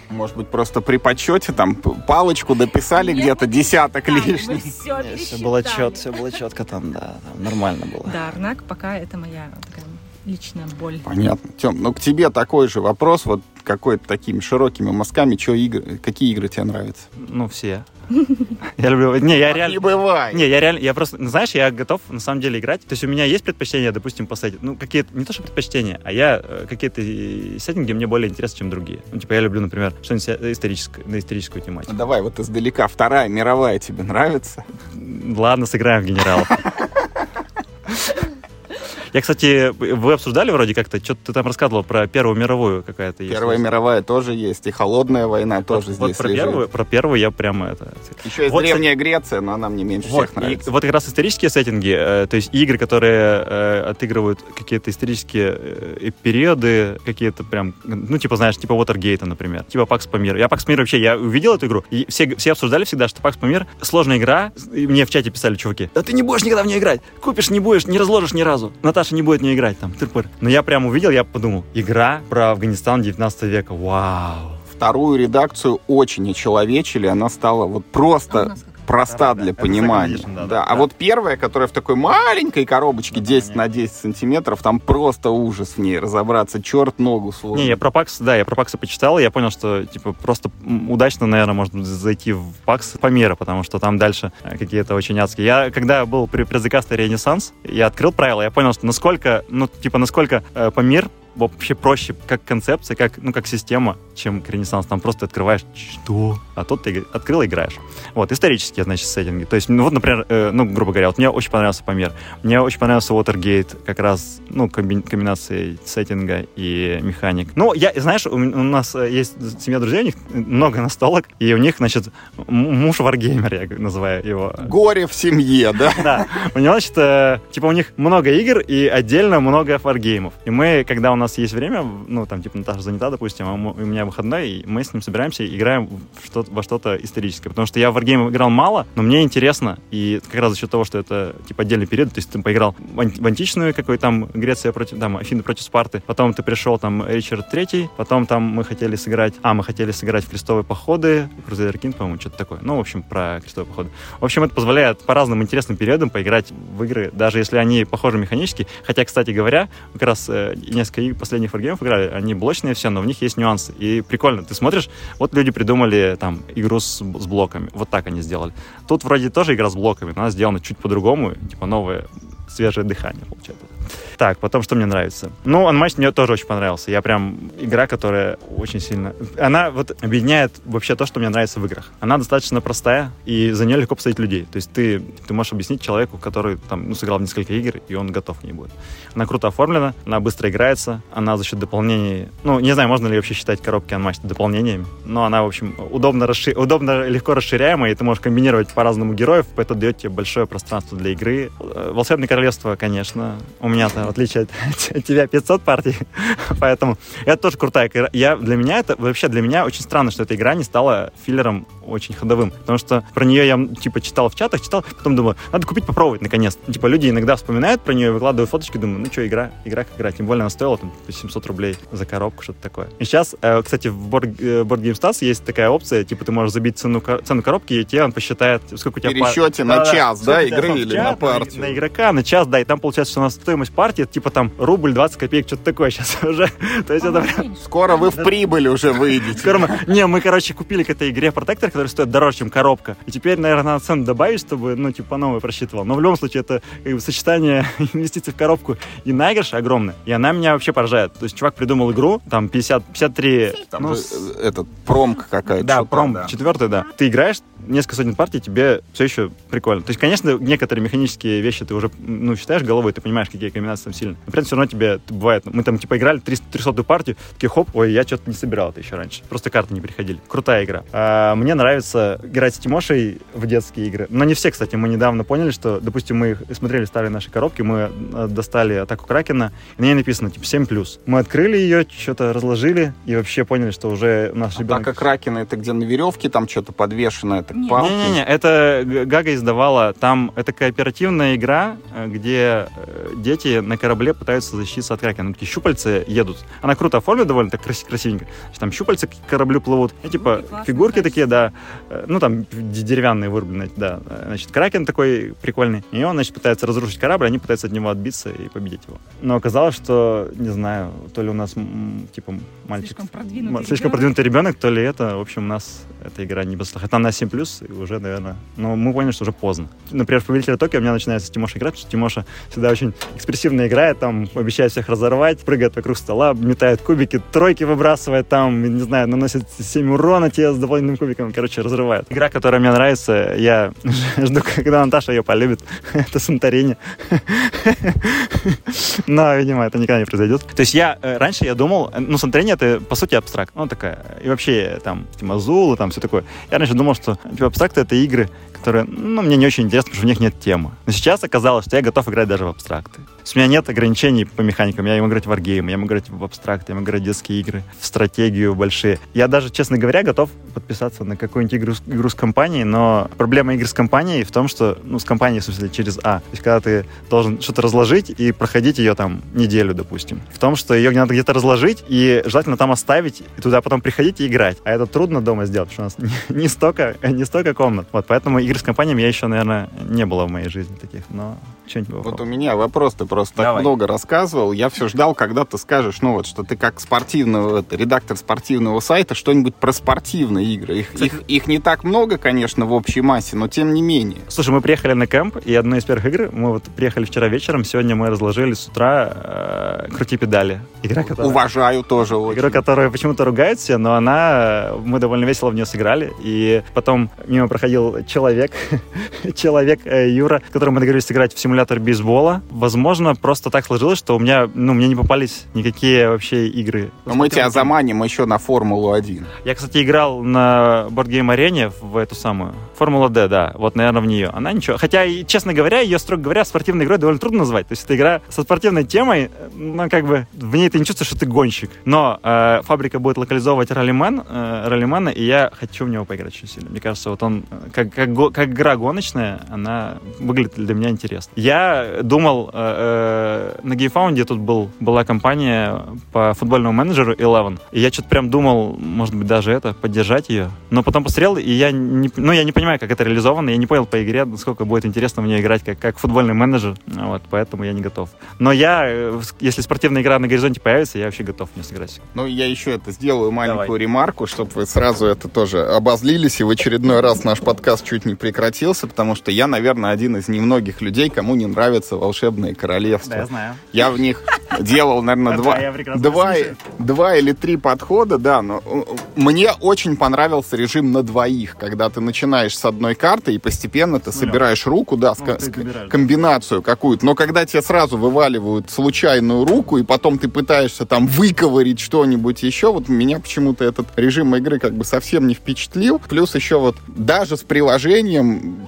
Может быть, просто при подсчете там палочку дописали где-то десяток лишних. Все было четко, все было четко там, да, там нормально было. Да, Арнак пока это моя такая личная боль. Понятно. Тем, ну к тебе такой же вопрос, вот какой-то такими широкими мазками, чё игры, какие игры тебе нравятся? Ну, все. Я люблю... Не, я Не реально... бывает. Не, я реально, я просто, ну, знаешь, я готов на самом деле играть. То есть у меня есть предпочтения, допустим, по сетти. Ну, какие-то, не то, что предпочтения, а я э, какие-то сеттинги мне более интересны, чем другие. Ну, типа, я люблю, например, что-нибудь историческое, на историческую тематику. Ну, Давай вот издалека. Вторая мировая тебе нравится? Ладно, сыграем в генералов. [LAUGHS] Я, кстати, вы обсуждали вроде как-то, что-то ты там рассказывал про Первую мировую какая-то есть. Первая мировая тоже есть, и холодная война тоже вот, здесь вот про лежит. первую, про первую я прямо это... Еще есть Вот, Древняя Греция, но она мне меньше Вот, всех нравится. и вот как раз исторические сеттинги, э, то есть игры, которые э, отыгрывают какие-то исторические э, периоды, какие-то прям, ну, типа, знаешь, типа Watergate, например, типа Пакс Памир. Я Пакс Памир вообще, я увидел эту игру, и все, все обсуждали всегда, что Пакс Памир сложная игра, и мне в чате писали чуваки, да ты не будешь никогда в нее играть, купишь, не будешь, не разложишь ни разу, Наташа не будет в нее играть, там, тыр-пыр. Но я прям увидел, я подумал, игра про Афганистан 19 века, вау. Вторую редакцию очень очеловечили, она стала вот А у просто нас как? Проста для понимания. да. А вот первая, которая в такой маленькой коробочке Да, 10 не. на 10 сантиметров, там просто ужас в ней разобраться, черт ногу сложно. Не, я про Пакс, да, я про Паксы почитал, и я понял, что, типа, просто удачно, наверное, можно зайти в Пакс Памира, потому что там дальше э, какие-то очень адские. Я, когда был при предзакасте Ренессанс, я открыл правила, я понял, что насколько, ну, типа, насколько э, Памир вообще проще как концепция, как, ну, как система, чем Ренессанс. Там просто открываешь, что? А тут ты открыл и играешь. Вот, исторические, значит, сеттинги. То есть, ну, вот, например, э, ну, грубо говоря, вот мне очень понравился Памир. Мне очень понравился Watergate, как раз, ну, комби- комбинации сеттинга и механик. Ну, я, знаешь, у, у нас э, есть семья друзей, у них много настолок, и у них, значит, муж варгеймер, я называю его. Горе в семье, да? [LAUGHS] Да. У него, значит, э, типа у них много игр и отдельно много варгеймов. И мы, когда у нас есть время, ну, там, типа, Наташа занята, допустим, а у меня выходной, и мы с ним собираемся и играем в что во что-то историческое. Потому что я в варгейм играл мало, но мне интересно. И как раз за счет того, что это, типа, отдельный период, то есть ты поиграл в античную, какой там Греция против, там, Афины против Спарты, потом ты пришел, там, Ричард Третий, потом там мы хотели сыграть, а, мы хотели сыграть в крестовые походы, Crusader King, по-моему, что-то такое. Ну, в общем, про крестовые походы. В общем, это позволяет по разным интересным периодам поиграть в игры, даже если они похожи механически. Хотя, кстати говоря, как раз э, несколько последних варгеймов играли, они блочные все, но в них есть нюансы. И прикольно, ты смотришь, вот люди придумали там игру с, с блоками, вот так они сделали. Тут вроде тоже игра с блоками, но она сделана чуть по-другому, типа новое свежее дыхание получается. Так, потом, что мне нравится? Ну, Unmatched мне тоже очень понравился. Я прям... Игра, которая очень сильно... Она вот объединяет вообще то, что мне нравится в играх. Она достаточно простая, и за нее легко посадить людей. То есть ты, ты можешь объяснить человеку, который там, ну, сыграл несколько игр, и он готов к ней будет. Она круто оформлена, она быстро играется, она за счет дополнений... Ну, не знаю, можно ли вообще считать коробки Unmatched дополнениями, но она, в общем, удобно, расшир... удобно легко расширяемая, и ты можешь комбинировать по-разному героев, это дает тебе большое пространство для игры. Э, Волшебное королевство, конечно. У меня-то отличие от [LAUGHS] тебя 500 партий, [LAUGHS] поэтому это тоже крутая игра. Я, для меня это, вообще для меня очень странно, что эта игра не стала филлером очень ходовым, потому что про нее я, типа, читал в чатах, читал, потом думаю, надо купить, попробовать, наконец. Типа, люди иногда вспоминают про нее, выкладывают фоточки, думаю, ну что, игра, игра как игра, тем более она стоила там 700 рублей за коробку, что-то такое. И сейчас, э, кстати, в Board, э, Board Game Stars есть такая опция, типа, ты можешь забить цену, цену коробки, и тебе он посчитает, сколько у тебя... Пересчете пар... на да, час, да, игры или на партию? На, на игрока, на час, да, и там получается, что у нас стоимость партии, типа, там, рубль 20 копеек, что-то такое [LAUGHS] сейчас уже. То есть это... Скоро вы в прибыль уже выйдете. Скоро мы... Не, мы, короче, купили к этой игре протектор, который стоит дороже, чем коробка. И теперь, наверное, надо цену добавить, чтобы, ну, типа, новый просчитывал. Но в любом случае, это как бы, сочетание [LAUGHS] инвестиций в коробку и наигрыш огромное. И она меня вообще поражает. То есть чувак придумал игру, там 50, 53... Там ну, э, этот промка какая-то. Да, пром, да. четвертый, да. Ты играешь, несколько сотен партий, тебе все еще прикольно. То есть, конечно, некоторые механические вещи ты уже, ну, считаешь головой, ты понимаешь, какие комбинации там сильные. Но при этом все равно тебе бывает, мы там, типа, играли 300, 300 партию, такие, хоп, ой, я что-то не собирал это еще раньше. Просто карты не приходили. Крутая игра. А, мне нравится играть с Тимошей в детские игры. Но не все, кстати. Мы недавно поняли, что, допустим, мы смотрели старые наши коробки, мы э, достали атаку Кракена, и на ней написано, типа, 7+. Мы открыли ее, что-то разложили, и вообще поняли, что уже наш ребенок... Атака Кракена, это где на веревке там что-то подвешено, это палки? Не-не-не, это Гага издавала, там, это кооперативная игра, э, где э, дети на корабле пытаются защититься от Кракена. Такие щупальцы едут. Она круто оформлена довольно, так красивенько. Там щупальцы к кораблю плывут. И, типа, ну, фигурки такие, да. Ну, там деревянные вырубленные, да. Значит, Кракен такой прикольный. И он, значит, пытается разрушить корабль, они пытаются от него отбиться и победить его. Но оказалось, что, не знаю, то ли у нас, типа, мальчик... Слишком продвинутый Слишком ребенок. продвинутый ребенок, то ли это, в общем, у нас эта игра не безусловно. Хотя она 7+, и уже, наверное... Но мы поняли, что уже поздно. Например, в «Повелителя Токио» у меня начинается с Тимоша играть, потому что Тимоша всегда очень экспрессивно играет, там обещает всех разорвать, прыгает вокруг стола, метает кубики, тройки выбрасывает там, не знаю, наносит 7 урона тебе с дополнительным кубиком, короче, разрывает. Игра, которая мне нравится, я [LAUGHS] жду, когда Наташа ее полюбит. [LAUGHS] Это Санторини. [LAUGHS] Но, видимо, это никогда не произойдет. То есть я, э, раньше я думал, ну, Санторини это, по сути, абстракт. Ну, такая, и вообще, там, типа, Зула, там, все такое. Я раньше думал, что, типа, абстракты это игры, которые, ну, мне не очень интересны, потому что в них нет темы. Но сейчас оказалось, что я готов играть даже в абстракты. То есть у меня нет ограничений по механикам. Я могу играть в варгейм, я могу играть в абстракты, я могу играть в детские игры, в стратегию большие. Я даже, честно говоря, готов подписаться на какую-нибудь игру, игру с компанией, но проблема игр с компанией в том, что, ну, с компанией, в смысле, через А. То есть когда ты должен что-то разложить и проходить ее там неделю, допустим. В том, что ее надо где-то разложить и желательно там оставить, и туда потом приходить и играть. А это трудно дома сделать, потому что у нас не, [LAUGHS] не, столько, не столько комнат. Вот, поэтому игр с компаниями я еще, наверное, не было в моей жизни таких, но что-нибудь Вот у меня вопрос, ты просто так Давай. много рассказывал. Я все ждал, когда ты скажешь, ну вот, что ты как спортивного, это, редактор спортивного сайта, что-нибудь про спортивные игры. Их, Кстати- их, их не так много, конечно, в общей массе, но тем не менее. Слушай, мы приехали на кемп, и одна из первых игр, мы вот приехали вчера вечером, сегодня мы разложили с утра э, «Крути педали». Игра, которая... Уважаю тоже очень. Игру, которую почему-то ругают все, но она... Мы довольно весело в нее сыграли. И потом мимо проходил человек, [LAUGHS] человек э, Юра, с которым мы договорились сыграть в симулятор бейсбола. Возможно, просто так сложилось, что у меня, ну, мне не попались никакие вообще игры. Но мы тебя заманим еще на Формулу-1. Я, кстати, играл на Boardgame арене в эту самую. Формула D, да. Вот, наверное, в нее. Она ничего. Хотя, честно говоря, ее, строго говоря, спортивной игрой довольно трудно назвать. То есть это игра со спортивной темой, ну, как бы, в ней ты не чувствуешь, что ты гонщик. Но э, фабрика будет локализовывать раллимен, э, раллимена, и я хочу в него поиграть очень сильно. Мне кажется, вот он, э, как, как, как игра гоночная, она выглядит для меня интересно. Я думал, э, э, на GameFound тут был, была компания по футбольному менеджеру Eleven, и я что-то прям думал, может быть, даже это, поддержать ее. Но потом посмотрел, и я не, ну, я не понимаю, как это реализовано, я не понял по игре, насколько будет интересно мне играть как, как футбольный менеджер, вот, поэтому я не готов. Но я, э, если спортивная игра на горизонте появится, я вообще готов в нее сыграть. Ну, я еще это сделаю маленькую Давай. ремарку, чтобы вы сразу это тоже обозлились, и в очередной раз наш подкаст чуть не прекратился, потому что я, наверное, один из немногих людей, кому не нравится «Волшебное королевство». знаю. Я в них делал, наверное, [LAUGHS] Да, два, я два, два или три подхода, да, но э, мне очень понравился режим на двоих, когда ты начинаешь с одной карты и постепенно ты собираешь руку, да, Ну, с да. комбинацию какую-то, но когда тебе сразу вываливают случайную руку, и потом ты пытаешься там выковырить что-нибудь еще, вот меня почему-то этот режим игры как бы совсем не впечатлил. Плюс еще вот даже с приложением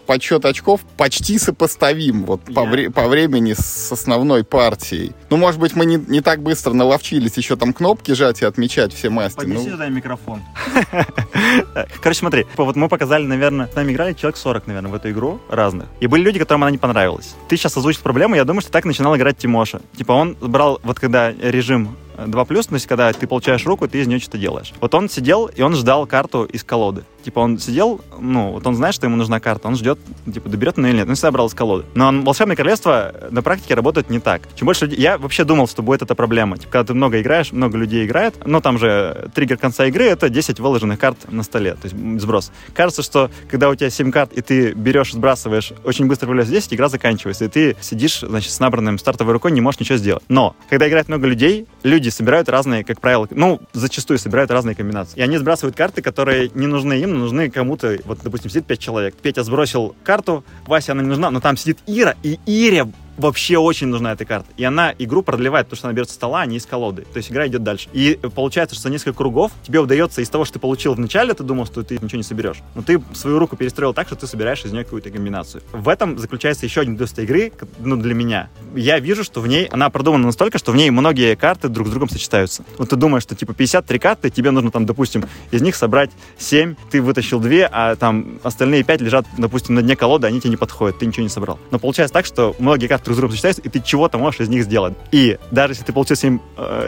подсчет очков почти сопоставим вот по, Я- вре- по времени с основной партией. Ну, может быть, мы не, не так быстро наловчились еще там кнопки жать и отмечать все масти. Поднеси Ну, сюда микрофон. [LAUGHS] Короче, смотри, вот мы показали, наверное, с нами играли человек 40, наверное, в эту игру разных. И были люди, которым она не понравилась. Ты сейчас озвучил проблему, я думаю, что так начинал играть Тимоша. Типа он брал, вот когда режим э, 2+, то есть когда ты получаешь руку, ты из нее что-то делаешь. Вот он сидел, и он ждал карту из колоды. Типа он сидел, ну, вот он знает, что ему нужна карта, он ждет, типа, доберет она или нет. Он всегда брал из колоды. Но он- волшебное королевство на практике работает не так. Чем больше людей... Я вообще думал, что будет эта проблема. Типа, когда ты много играешь, много людей играет, но там же триггер конца игры — это 10 выложенных карт на столе, то есть сброс. Кажется, что когда у тебя 7 карт, и ты берешь, сбрасываешь, очень быстро появляется 10, игра заканчивается, и ты сидишь, значит, с набранным стартовой рукой, не можешь ничего сделать. Но, когда играет много людей, люди собирают разные, как правило, ну, зачастую собирают разные комбинации. И они сбрасывают карты, которые не нужны им, но нужны кому-то. Вот, допустим, сидит 5 человек. Петя сбросил карту, Вася она не нужна, но там сидит Ира, и Ире вообще очень нужна эта карта. И она игру продлевает, потому что она берет со стола, а не из колоды. То есть игра идет дальше. И получается, что за несколько кругов тебе удается из того, что ты получил в начале, ты думал, что ты ничего не соберешь. Но ты свою руку перестроил так, что ты собираешь из нее какую-то комбинацию. В этом заключается еще один плюс игры, ну, для меня. Я вижу, что в ней, она продумана настолько, что в ней многие карты друг с другом сочетаются. Вот ты думаешь, что типа 53 карты, тебе нужно там, допустим, из них собрать 7, ты вытащил 2, а там остальные 5 лежат, допустим, на дне колоды, они тебе не подходят, ты ничего не собрал. Но получается так, что многие карты друг с другом сочетаются, и ты чего-то можешь из них сделать. И даже если ты получил 7,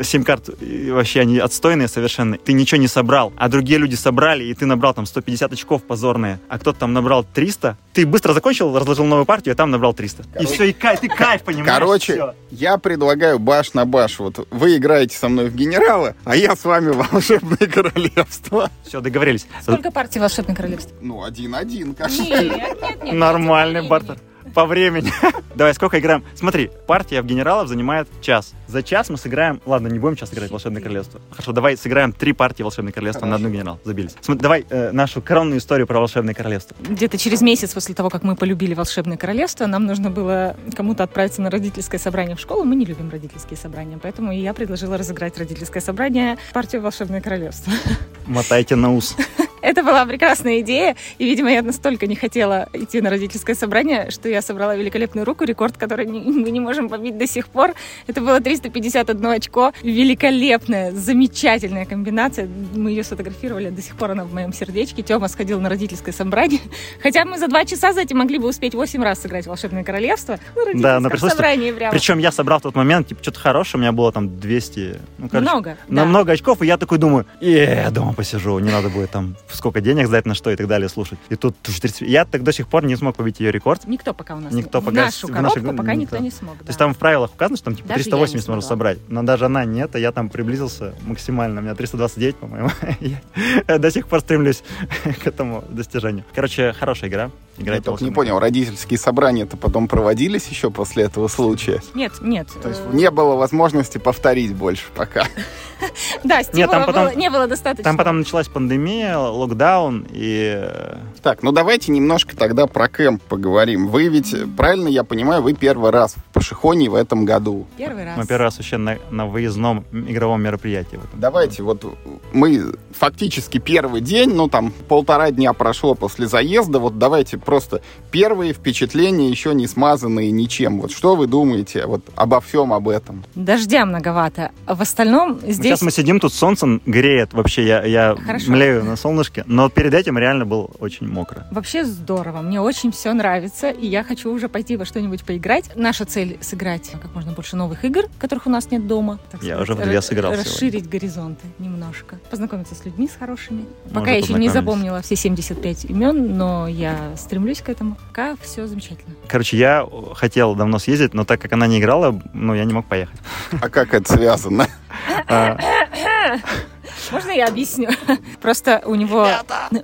7 карт, и вообще они отстойные совершенно, ты ничего не собрал, а другие люди собрали, и ты набрал там 150 очков позорные, а кто-то там набрал 300, ты быстро закончил, разложил новую партию, а там набрал 300. и все, и кайф, ты кайф, понимаешь? Короче, всё. я предлагаю баш на баш. Вот вы играете со мной в генерала, а я с вами в волшебное королевство. Все, договорились. Сколько партий «Волшебное королевство»? Ну, один-один, как Нет, нет, нет. Нормальный бартер. По времени. [LAUGHS] Давай, сколько играем? Смотри, партия в генералов занимает час. За час мы сыграем... Ладно, не будем час играть Волшебное Королевство. Хорошо, давай сыграем три партии Волшебное Королевство на одну генерал. Забились. Смотри, давай э, нашу коронную историю про Волшебное Королевство. Где-то через месяц после того, как мы полюбили «Волшебное королевство», нам нужно было кому-то отправиться на родительское собрание в школу. Мы не любим родительские собрания, поэтому я предложила разыграть родительское собрание партию «Волшебное королевство». Мотайте на ус. [LAUGHS] Это была прекрасная идея, и, видимо, я настолько не хотела идти на родительское собрание, что я собрала великолепную руку, рекорд, который не- мы не можем побить до сих пор. Это было 351 очко. Великолепная, замечательная комбинация. Мы ее сфотографировали, до сих пор она в моем сердечке. Тёма сходил на родительское собрание. [LAUGHS] Хотя мы за два часа за этим могли бы успеть 8 раз сыграть в «Волшебное королевство». На родительском но пришлось- собрании прямо. Причем я собрал в тот момент, типа, что-то хорошее, у меня было там 200... Ну, короче, Много. на да. много очков, и я такой думаю, э, дома посижу, не надо будет там сколько денег сдать, на что и так далее слушать. И тут 30... Я так до сих пор не смог побить ее рекорд. Никто пока у нас Никто не... пока нашу в коробку нашу- пока никто. никто не смог. То есть там в правилах указано, что там типа Даже я не 380 можно собрать. Но даже она нет, а я там приблизился максимально. У меня 329, по-моему. [LAUGHS] Я до сих пор стремлюсь [LAUGHS] к этому достижению. Короче, хорошая игра. Я Играйте только не понял, родительские собрания-то потом проводились еще после этого случая? Нет, нет. То есть не было возможности повторить больше пока. [LAUGHS] Да, стимула не было достаточно. Там потом началась пандемия, локдаун, и э, Так, ну давайте немножко тогда про кемп поговорим. Вы ведь, правильно я понимаю, вы первый раз в Пашихоне в этом году. Первый раз. мы первый раз вообще на, на выездном игровом мероприятии. в этом. Давайте, вот мы фактически первый день, ну там полтора дня прошло после заезда, вот давайте просто первые впечатления, еще не смазанные ничем. Вот что вы думаете вот обо всем об этом? Дождя многовато. А в остальном Ну, здесь... Сейчас мы сидим, тут солнце греет вообще, я, я Хорошо. млею на солнышке, но перед этим реально было очень мокро. Вообще здорово, мне очень все нравится, и я хочу уже пойти во что-нибудь поиграть. Наша цель сыграть как можно больше новых игр, которых у нас нет дома. так Я сказать, уже в две ра- сыграл Расширить горизонты немножко. Познакомиться с людьми, с хорошими. Пока я еще не запомнила все 75 имен, но я стремлюсь к этому. Пока все замечательно. Короче, я хотел давно съездить, но так как она не играла, ну, я не мог поехать. А как это связано? Можно я объясню? [LAUGHS] Просто у него,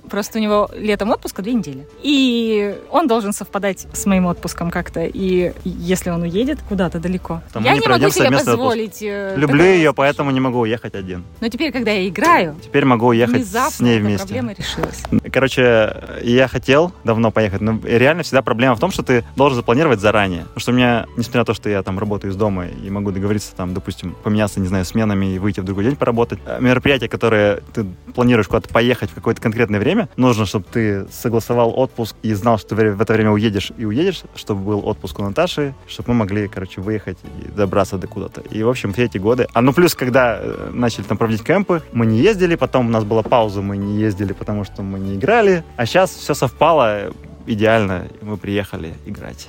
просто у него летом отпуска две недели. И он должен совпадать с моим отпуском как-то. И если он уедет куда-то далеко, То мы я не могу себе позволить. э, Люблю ее, поэтому не могу уехать один. Но теперь, когда я играю, Теперь могу уехать с ней эта вместе. проблема решилась. Короче, я хотел давно поехать, но реально всегда проблема в том, что ты должен запланировать заранее. Потому что у меня, несмотря на то, что я там работаю из дома и могу договориться там, допустим, поменяться, не знаю, сменами и выйти в другой день поработать, э, мероприятия, которые ты планируешь куда-то поехать в какое-то конкретное время, нужно, чтобы ты согласовал отпуск и знал, что ты в это время уедешь и уедешь, чтобы был отпуск у Наташи, чтобы мы могли, короче, выехать и добраться до куда-то. И, в общем, все эти годы. А ну плюс, когда э, начали там проводить кемпы, мы не ездили, потом у нас была пауза, мы не ездили, потому что мы не играли. А сейчас все совпало идеально, и мы приехали играть.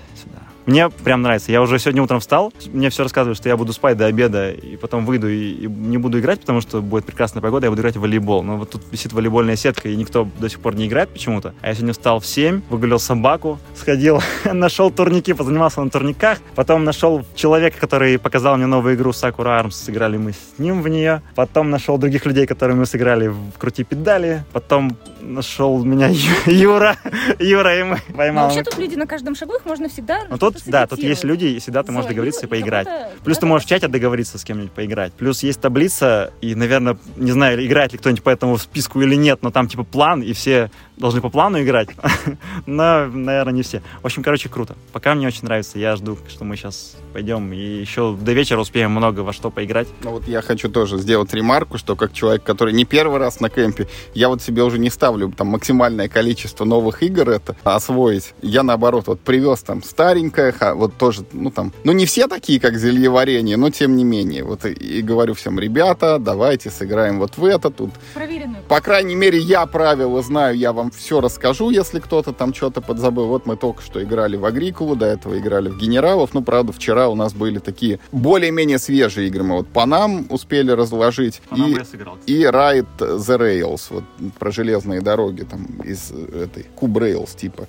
Мне прям нравится. Я уже сегодня утром встал, мне все рассказывают, что я буду спать до обеда, и потом выйду и, и не буду играть, потому что будет прекрасная погода, я буду играть в волейбол. Но вот тут висит волейбольная сетка, и никто до сих пор не играет почему-то. А я сегодня встал в 7, выгулял собаку, сходил, [LAUGHS] нашел турники, позанимался на турниках, потом нашел человека, который показал мне новую игру Sakura Arms, сыграли мы с ним в нее, потом нашел других людей, которые мы сыграли в Крути педали, потом нашел меня [LAUGHS] Юра, Юра, и мы Но поймал. вообще тут люди на каждом шагу, их можно всегда Ну тут, да, тут есть люди, и всегда ты можешь договориться и и поиграть. Плюс ты можешь в чате договориться с кем-нибудь поиграть. Плюс есть таблица, и, наверное, не знаю, играет ли кто-нибудь по этому списку или нет, но там типа план, и все должны по плану играть. [LAUGHS] Но, наверное, не все. В общем, короче, круто. Пока мне очень нравится. Я жду, что мы сейчас пойдем и еще до вечера успеем много во что поиграть. Ну вот я хочу тоже сделать ремарку, что как человек, который не первый раз на кемпе, я вот себе уже не ставлю там максимальное количество новых игр это освоить. Я наоборот вот привез там старенькое, ха- вот тоже, ну там, ну не все такие, как зельеварение, но тем не менее. Вот и, и говорю всем, ребята, давайте сыграем вот в это, тут Проверенную. по крайней мере, я правила знаю, я вам все расскажу, если кто-то там что-то подзабыл. Вот мы только что играли в Агрикулу, до этого играли в Генералов. Ну, правда, вчера у нас были такие более-менее свежие игры. Мы вот по нам успели разложить. и, сыграл. и Ride the Rails, вот про железные дороги, там, из этой Cube Rails, типа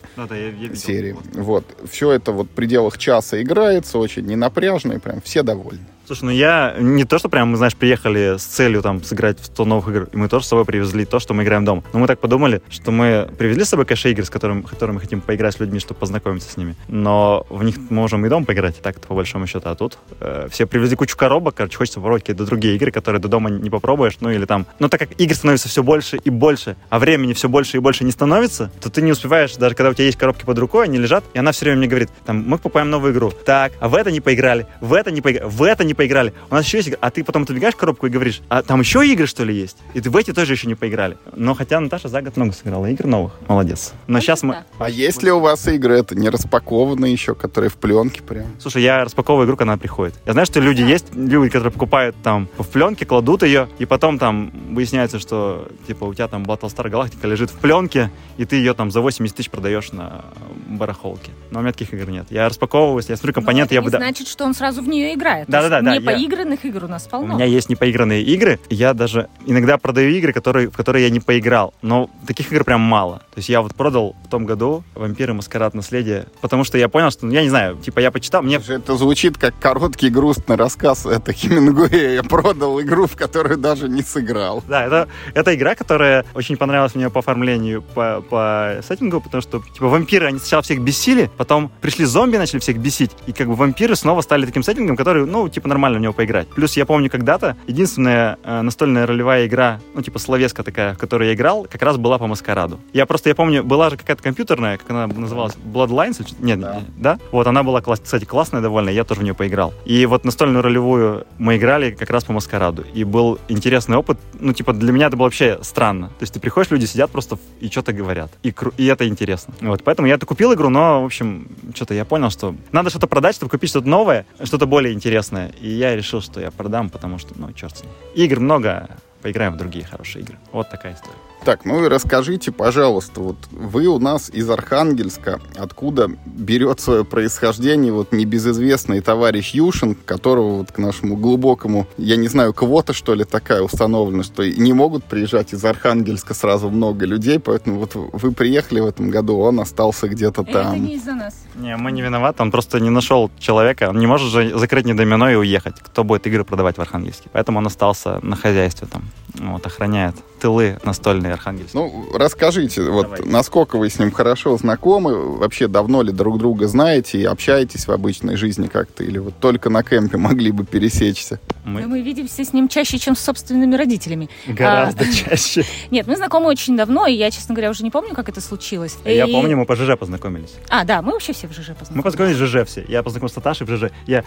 серии. Вот. Все это вот в пределах часа играется, очень ненапряжно, и прям все довольны. Слушай, ну я не то, что прям, мы, знаешь, приехали с целью там сыграть в 100 новых игр, и мы тоже с собой привезли то, что мы играем дома. Но мы так подумали, что мы привезли с собой кэши игр, с которыми, которыми мы хотим поиграть с людьми, чтобы познакомиться с ними. Но в них можем и дома поиграть, так-то по большому счету. А тут э, все привезли кучу коробок, короче, хочется попробовать какие-то другие игры, которые до дома не попробуешь, ну или там... Но так как игр становится все больше и больше, а времени все больше и больше не становится, то ты не успеваешь, даже когда у тебя есть коробки под рукой, они лежат, и она все время мне говорит, там, мы покупаем новую игру. Так, а в это не поиграли, в это не поиграли, в это не поиграли. У нас еще есть игры. А ты потом отодвигаешь коробку и говоришь, а там еще игры, что ли, есть? И ты в эти тоже еще не поиграли. Но хотя Наташа за год много сыграла игр новых. Молодец. Но сейчас мы... А есть ли у вас игры, это не распакованные еще, которые в пленке прям? Слушай, я распаковываю игру, когда она приходит. Я знаю, что люди есть, люди, которые покупают там в пленке, кладут ее, и потом там выясняется, что типа у тебя там Battlestar Galactica лежит в пленке, и ты ее там за 80 тысяч продаешь на барахолке. Но у меня таких игр нет. Я распаковываюсь, я смотрю компоненты, Но я не бы... значит, что он сразу в нее играет. Да, То да, есть да, да, Не я- игр у нас У полно. меня есть непоигранные игры. Я даже иногда продаю игры, которые, в которые я не поиграл. Но таких игр прям мало. То есть я вот продал в том году «Вампиры. Маскарад. Наследие», потому что я понял, что, ну, я не знаю, типа я почитал, мне Это звучит как короткий грустный рассказ. Это Хемингуэя. Я продал игру, в которую даже не сыграл. Да, это, это игра, которая очень понравилась мне по оформлению, по, по сеттингу, потому что, типа, вампиры, они сначала всех бесили, потом пришли зомби, начали всех бесить, и как бы вампиры снова стали таким сеттингом, который, ну, типа, нормально в него поиграть. Плюс я помню когда-то, единственная э, настольная ролевая игра, ну, типа, словеска такая, в которой я играл, как раз была по Маскараду. Я просто, я помню, была же какая-то компьютерная, как она называлась, Bloodlines? Нет, Да. да? Вот, она была, кстати, классная довольно, я тоже в нее поиграл. И вот настольную ролевую мы играли как раз по Маскараду. И был интересный опыт. Ну, типа, для меня это было вообще странно. То есть ты приходишь, люди сидят просто и что-то говорят. И, кру- и это интересно. Вот, поэтому я это купил игру, но, в общем, что-то я понял, что надо что-то продать, чтобы купить что-то новое, что-то более интересное. И я решил, что я продам, потому что, ну, черт с ним. Игр много, поиграем в другие хорошие игры. Вот такая история. Так, ну и расскажите, пожалуйста, вот вы у нас из Архангельска, откуда берет свое происхождение вот небезызвестный товарищ Юшин, которого вот к нашему глубокому, я не знаю, квота, что ли, такая установлена, что не могут приезжать из Архангельска сразу много людей, поэтому вот вы приехали в этом году, он остался где-то Это там. не из-за нас. Не, мы не виноваты, он просто не нашел человека. Он не может же закрыть недомино и уехать. Кто будет игры продавать в Архангельске? Поэтому он остался на хозяйстве там. Вот, охраняет тылы настольные Архангельска. Ну, расскажите, вот Давайте. насколько вы с ним хорошо знакомы, вообще давно ли друг друга знаете и общаетесь в обычной жизни как-то, или вот только на кемпе [LAUGHS] могли бы пересечься? мы Да мы видимся с ним чаще, чем с собственными родителями. гораздо [LAUGHS] чаще. Нет, мы знакомы очень давно, и я, честно говоря, уже не помню, как это случилось. Я И- помню, мы по ЖЖ познакомились. А, да, мы вообще все в ЖЖ Мы познакомились. познакомились в ЖЖ все. Я познакомился с Наташей в ЖЖ. Я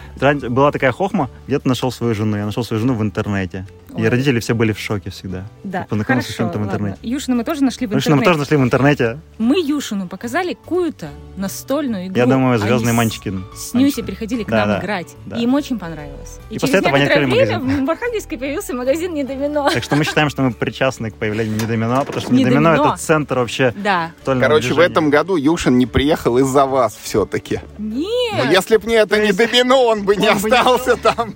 была такая хохма, где-то нашел свою жену. Я нашел свою жену в интернете. И Ой. родители все были в шоке всегда. Да, Познакомился с хорошо, чем-то в ладно. интернете. Юшину мы тоже нашли в Потому что мы интернете. тоже нашли в интернете. Мы Юшину показали какую-то настольную игру. Я думаю, звездные Они мальчики. С, с Нюси приходили к Да, нам да, играть. да. И им очень понравилось. И И, после через этого они некоторое открыли время магазин. в Архангельске появился магазин «Недомино». Так что мы считаем, что мы причастны к появлению Недомино, потому что Не Недомино домино. это центр вообще Да. Короче, в движения. этом году Юшин не приехал из-за вас все-таки. Нет. Ну, если б не это То не есть- домино, он бы не Он бы не остался [LAUGHS] там.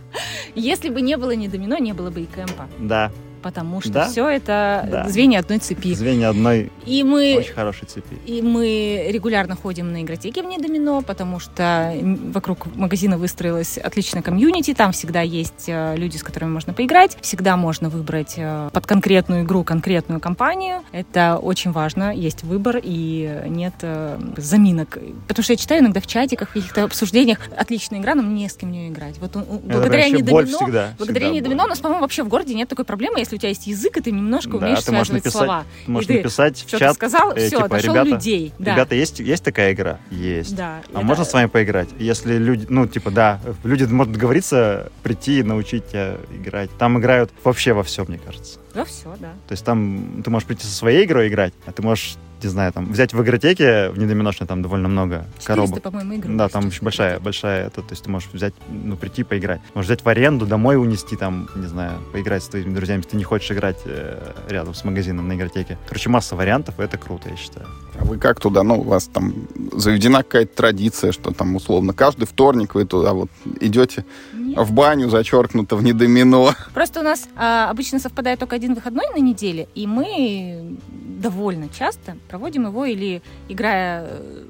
Если бы не было «Недомино», не было бы и кемпа. Да, Потому что Да. все это Да. звенья одной цепи. звенья одной И мы очень хорошей цепи. И мы регулярно ходим на игротеки в Недомино, потому что вокруг магазина выстроилась отличная комьюнити. Там всегда есть э, люди, с которыми можно поиграть. Всегда можно выбрать э, под конкретную игру конкретную компанию. Это очень важно. Есть выбор и нет э, заминок. Потому что я читаю иногда в чатиках, в каких-то обсуждениях отличная игра, но мне не с кем в нее играть. Вот он- благодаря боль Недомино всегда. Благодаря всегда Недомино у боль. нас, по-моему, вообще в городе нет такой проблемы, если у тебя есть язык, и ты немножко Да, умеешь ты связывать написать, слова. Ты можешь И ты написать в Что-то чат, сказал, э, все, типа, нашел ребята, людей. Да. ребята, есть, есть такая игра? Есть. Да, А это- можно с вами поиграть? Если люди, ну, типа, да, люди могут договориться, прийти и научить тебя играть. Там играют вообще во всем, мне кажется. Да, все, да. То есть там ты можешь прийти со своей игрой играть, а ты можешь, не знаю, там, взять в игротеке, в недоминошной там довольно много 400, коробок. по-моему, игр. Да, там очень большая, большая, это, то есть ты можешь взять, ну, прийти поиграть. Можешь взять в аренду, домой унести, там, не знаю, поиграть с твоими друзьями, если ты не хочешь играть э, рядом с магазином на игротеке. Короче, масса вариантов, и это круто, я считаю. А вы как туда, ну, у вас там заведена какая-то традиция, что там условно каждый вторник вы туда вот идете Нет. в баню, зачеркнуто в недомино. Просто у нас а, обычно совпадает только один выходной на неделе, и мы довольно часто проводим его или играя э,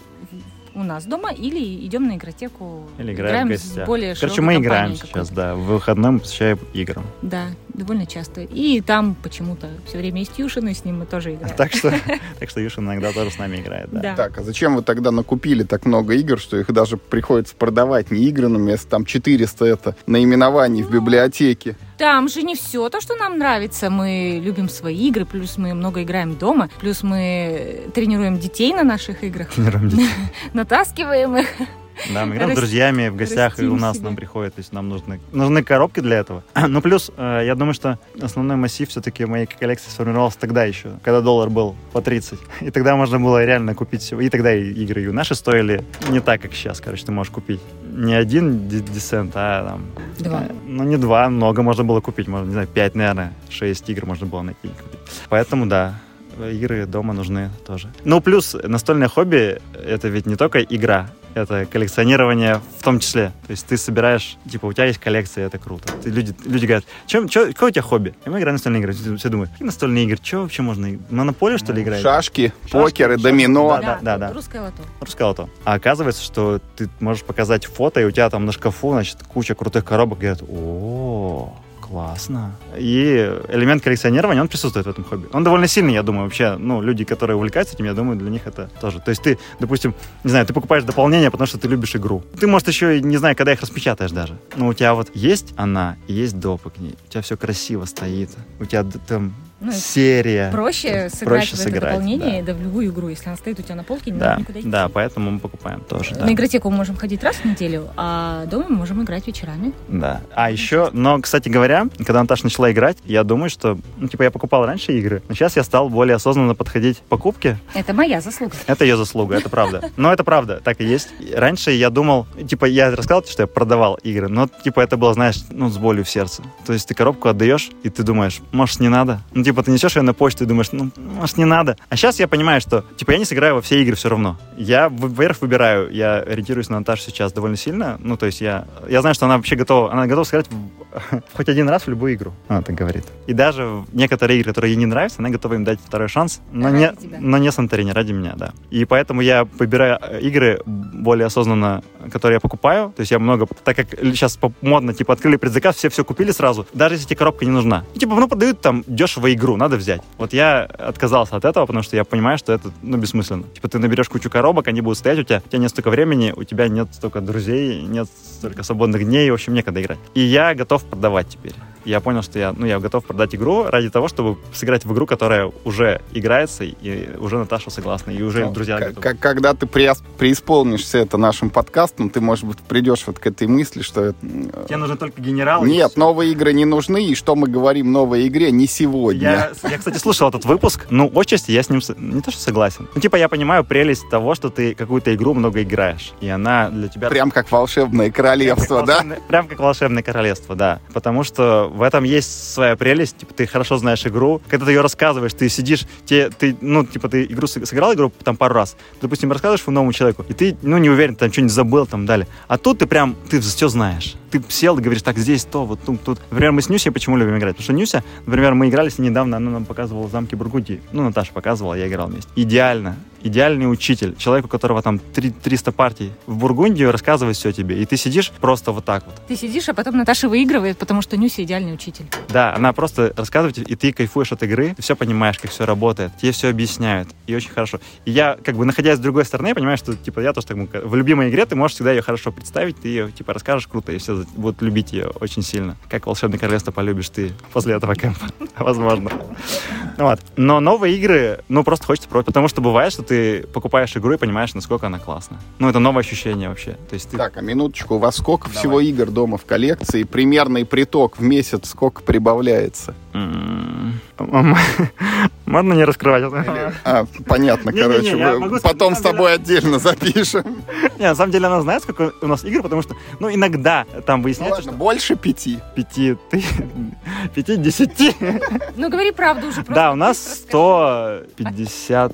в- у нас дома, или идем на игротеку. Или играем в с гостях. более Короче, мы играем сейчас, да. В выходном посещаем играм. Да, довольно часто. И там почему-то все время есть Юшин, и с ним мы тоже играем. Так что, [LAUGHS] так что Юша иногда тоже с нами играет, да. Да. Так, а зачем вы тогда накупили так много игр, что их даже приходится продавать не игранными, если там 400 это наименований в библиотеке? Там же не все то, что нам нравится. Мы любим свои игры, плюс мы много играем дома, плюс мы тренируем детей на наших играх, Тренируем детей. [LAUGHS] натаскиваем их. Да, мы играем с друзьями в гостях, и у нас нам приходят, то есть нам нужны, нужны коробки для этого. [CLEARS THROAT] Ну, плюс, э, я думаю, что основной массив все-таки моей коллекции сформировался тогда еще, когда доллар был по 30. И тогда можно было реально купить всего. И тогда игры и наши стоили не так, как сейчас, короче, ты можешь купить не один ди- десент, а там... Два. э, Ну, не два, много можно было купить, можно, не знаю, пять, наверное, шесть игр можно было найти. Поэтому, да, игры дома нужны тоже. Ну, плюс настольное хобби — это ведь не только игра, это коллекционирование в том числе. То есть ты собираешь, типа, у тебя есть коллекция, это круто. Ты, люди, люди говорят, чем, чё, какое у тебя хобби? И мы играем в настольные игры. Все думают, какие настольные игры? Что вообще можно? Монополию, что ли, играть? Шашки, покеры, шашки. домино. Да, да, да. Русское лото. Русское лото. А оказывается, что ты можешь показать фото, и у тебя там на шкафу, значит, куча крутых коробок. Говорят, о Классно. И элемент коллекционирования, он присутствует в этом хобби. Он довольно сильный, я думаю, вообще. Ну, люди, которые увлекаются этим, я думаю, для них это тоже. То есть ты, допустим, не знаю, ты покупаешь дополнение, потому что ты любишь игру. Ты, может, еще не знаю, когда их распечатаешь даже. Но у тебя вот есть она, есть допы к ней. У тебя все красиво стоит. У тебя там ну, серия. Проще сыграть проще в это сыграть, дополнение, да. да, в любую игру, если она стоит у тебя на полке, не да, надо никуда идти. Да, поэтому мы покупаем тоже. На да. игротеку мы можем ходить раз в неделю, а дома мы можем играть вечерами. Да. А еще, но, кстати говоря, когда Наташа начала играть, я думаю, что, ну, типа, я покупал раньше игры, но сейчас я стал более осознанно подходить к покупке. Это моя заслуга. Это ее заслуга, это правда. Но это правда, так и есть. Раньше я думал, типа, я рассказал, что я продавал игры, но, типа, это было, знаешь, ну, с болью в сердце. То есть ты коробку отдаешь, и ты думаешь, может, не надо? Ну, типа, ты несешь ее на почту, ты думаешь, ну, может, не надо. А сейчас я понимаю, что, типа, я не сыграю во все игры все равно. Я вверх выбираю, я ориентируюсь на Наташу сейчас довольно сильно. Ну, то есть я, я знаю, что она вообще готова, она готова сыграть в, [LAUGHS] хоть один раз в любую игру. Она так говорит. И даже некоторые игры, которые ей не нравятся, она готова им дать второй шанс, но ради не, тебя. но не Санторини, ради меня, да. И поэтому я выбираю э, игры более осознанно, которые я покупаю. То есть я много, так как сейчас модно, типа, открыли предзаказ, все все купили сразу, даже если тебе коробка не нужна. И, типа, ну, продают там дешево игру, надо взять. Вот я отказался от этого, потому что я понимаю, что это, ну, бессмысленно. Типа, ты наберешь кучу коробок, они будут стоять у тебя, у тебя нет столько времени, у тебя нет столько друзей, нет столько свободных дней, в общем, некогда играть. И я готов продавать теперь я понял, что я, ну, я готов продать игру ради того, чтобы сыграть в игру, которая уже играется, и уже Наташа согласна, и уже ну, друзья к- готовы. Когда ты преисполнишься это нашим подкастом, ты, может быть, придешь вот к этой мысли, что... Тебе нужны только генералы. Нет, новые игры не нужны, и что мы говорим новой игре, не сегодня. Я, я, кстати, слушал этот выпуск, ну, отчасти я с ним не то, что согласен. Ну, типа, я понимаю прелесть того, что ты какую-то игру много играешь, и она для тебя... Прям как волшебное королевство, прям да? прям как волшебное королевство, да. Потому что в этом есть своя прелесть, типа, ты хорошо знаешь игру, когда ты ее рассказываешь, ты сидишь, те, ты, ну, типа, ты игру сыграл игру там пару раз, допустим, рассказываешь новому человеку, и ты, ну, не уверен, там что-нибудь забыл, там, далее. А тут ты прям, ты все знаешь. Ты сел и говоришь, так, здесь то, вот тут, тут. Например, мы с Нюсей почему любим играть? Потому что Нюся, например, мы играли с ней недавно, она нам показывала замки Бургундии. Ну, Наташа показывала, я играл вместе. Идеально идеальный учитель, человек, у которого там 300 партий в Бургундию, рассказывает все тебе, и ты сидишь просто вот так вот. Ты сидишь, а потом Наташа выигрывает, потому что Нюся идеальный учитель. Да, она просто рассказывает, и ты кайфуешь от игры, ты все понимаешь, как все работает, тебе все объясняют, и очень хорошо. И я, как бы, находясь с другой стороны, понимаю, что, типа, я тоже так, в любимой игре ты можешь всегда ее хорошо представить, ты ее, типа, расскажешь круто, и все будут любить ее очень сильно. Как «Волшебное королевство» полюбишь ты после этого кемпа, [LAUGHS] возможно. Вот. Но новые игры, ну, просто хочется пробовать, потому что бывает, что ты покупаешь игру и понимаешь, насколько она классная. Ну, это новое ощущение вообще. То есть ты... Так, а минуточку, у вас сколько Давай. всего игр дома в коллекции? Примерный приток в месяц сколько прибавляется? [LAUGHS] Можно не раскрывать? А, понятно, короче. Потом с тобой отдельно запишем. [LAUGHS] Не, на самом деле она знает, сколько у нас игр, потому что, ну, иногда там выясняется, что... больше пяти. Пяти, ты... [LAUGHS] Пяти, десяти. Ну, говори правду уже. Да, у нас 150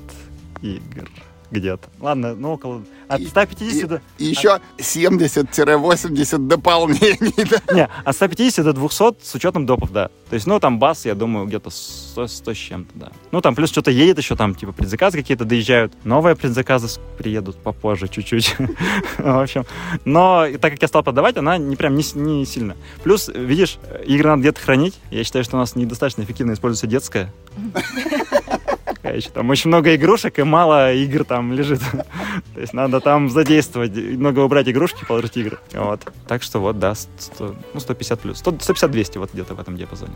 игр где-то. Ладно, ну около... От 150 и, до... И еще 70-80 дополнений, [LAUGHS] да? Не, от 150 до 200 с учетом допов, да. То есть, ну, там бас, я думаю, где-то 100, 100 с чем-то, да. Ну, там плюс что-то едет еще, там, типа, предзаказы какие-то доезжают. Новые предзаказы приедут попозже чуть-чуть. [LAUGHS] В общем. Но так как я стал продавать, она не прям не, не сильно. Плюс, видишь, игры надо где-то хранить. Я считаю, что у нас недостаточно эффективно используется детская [LAUGHS] пока еще. Там очень много игрушек и мало игр там лежит. [LAUGHS] То есть надо там задействовать, много убрать игрушки, положить игры. Вот. Так что вот, да, 100, ну, 150 плюс. 150-200 вот где-то в этом диапазоне.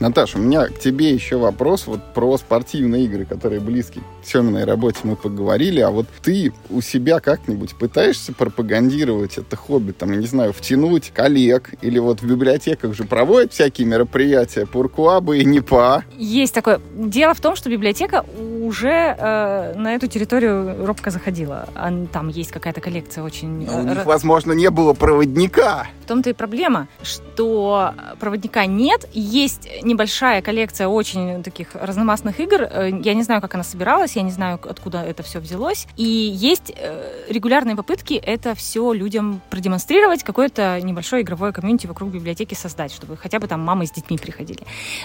Наташа, у меня к тебе еще вопрос вот про спортивные игры, которые близки к Семиной работе мы поговорили, а вот ты у себя как-нибудь пытаешься пропагандировать это хобби, там, я не знаю, втянуть коллег или вот в библиотеках же проводят всякие мероприятия, пуркуабы и НИПА? Есть такое. Дело в том, что библиотека уже э, на эту территорию робко заходила. Там есть какая-то коллекция очень... Но у них, возможно, не было проводника. том-то и проблема, что проводника нет. Есть небольшая коллекция очень таких разномастных игр. Э, я не знаю, как она собиралась, я не знаю, откуда это все взялось. И есть э, регулярные попытки это все людям продемонстрировать, какое-то небольшое игровое комьюнити вокруг библиотеки создать, чтобы хотя бы там мамы с детьми приходили.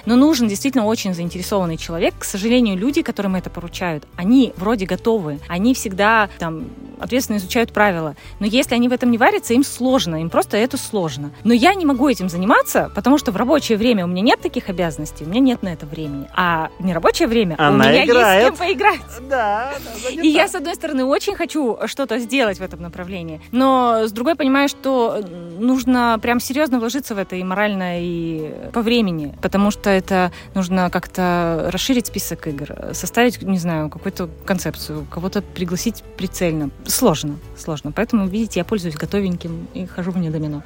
Но нужен действительно очень заинтересованный человек. К сожалению, люди, которым это поручают, они вроде готовы, они всегда там ответственно изучают правила. Но если они в этом не варятся, им сложно, им просто это сложно. Но я не могу этим заниматься, потому что в рабочее время у меня нет таких обязанностей, у меня нет на это времени. А нерабочее время Она у меня играет. есть с кем поиграть. [LAUGHS] Да, да, И я, с одной стороны, очень хочу что-то сделать в этом направлении, но с другой понимаю, что нужно прям серьезно вложиться в это и морально, и по времени, потому что это нужно как-то расширить список игр, составить, не знаю, какую-то концепцию, кого-то пригласить прицельно сложно, сложно. Поэтому, видите, я пользуюсь готовеньким и хожу в недомино.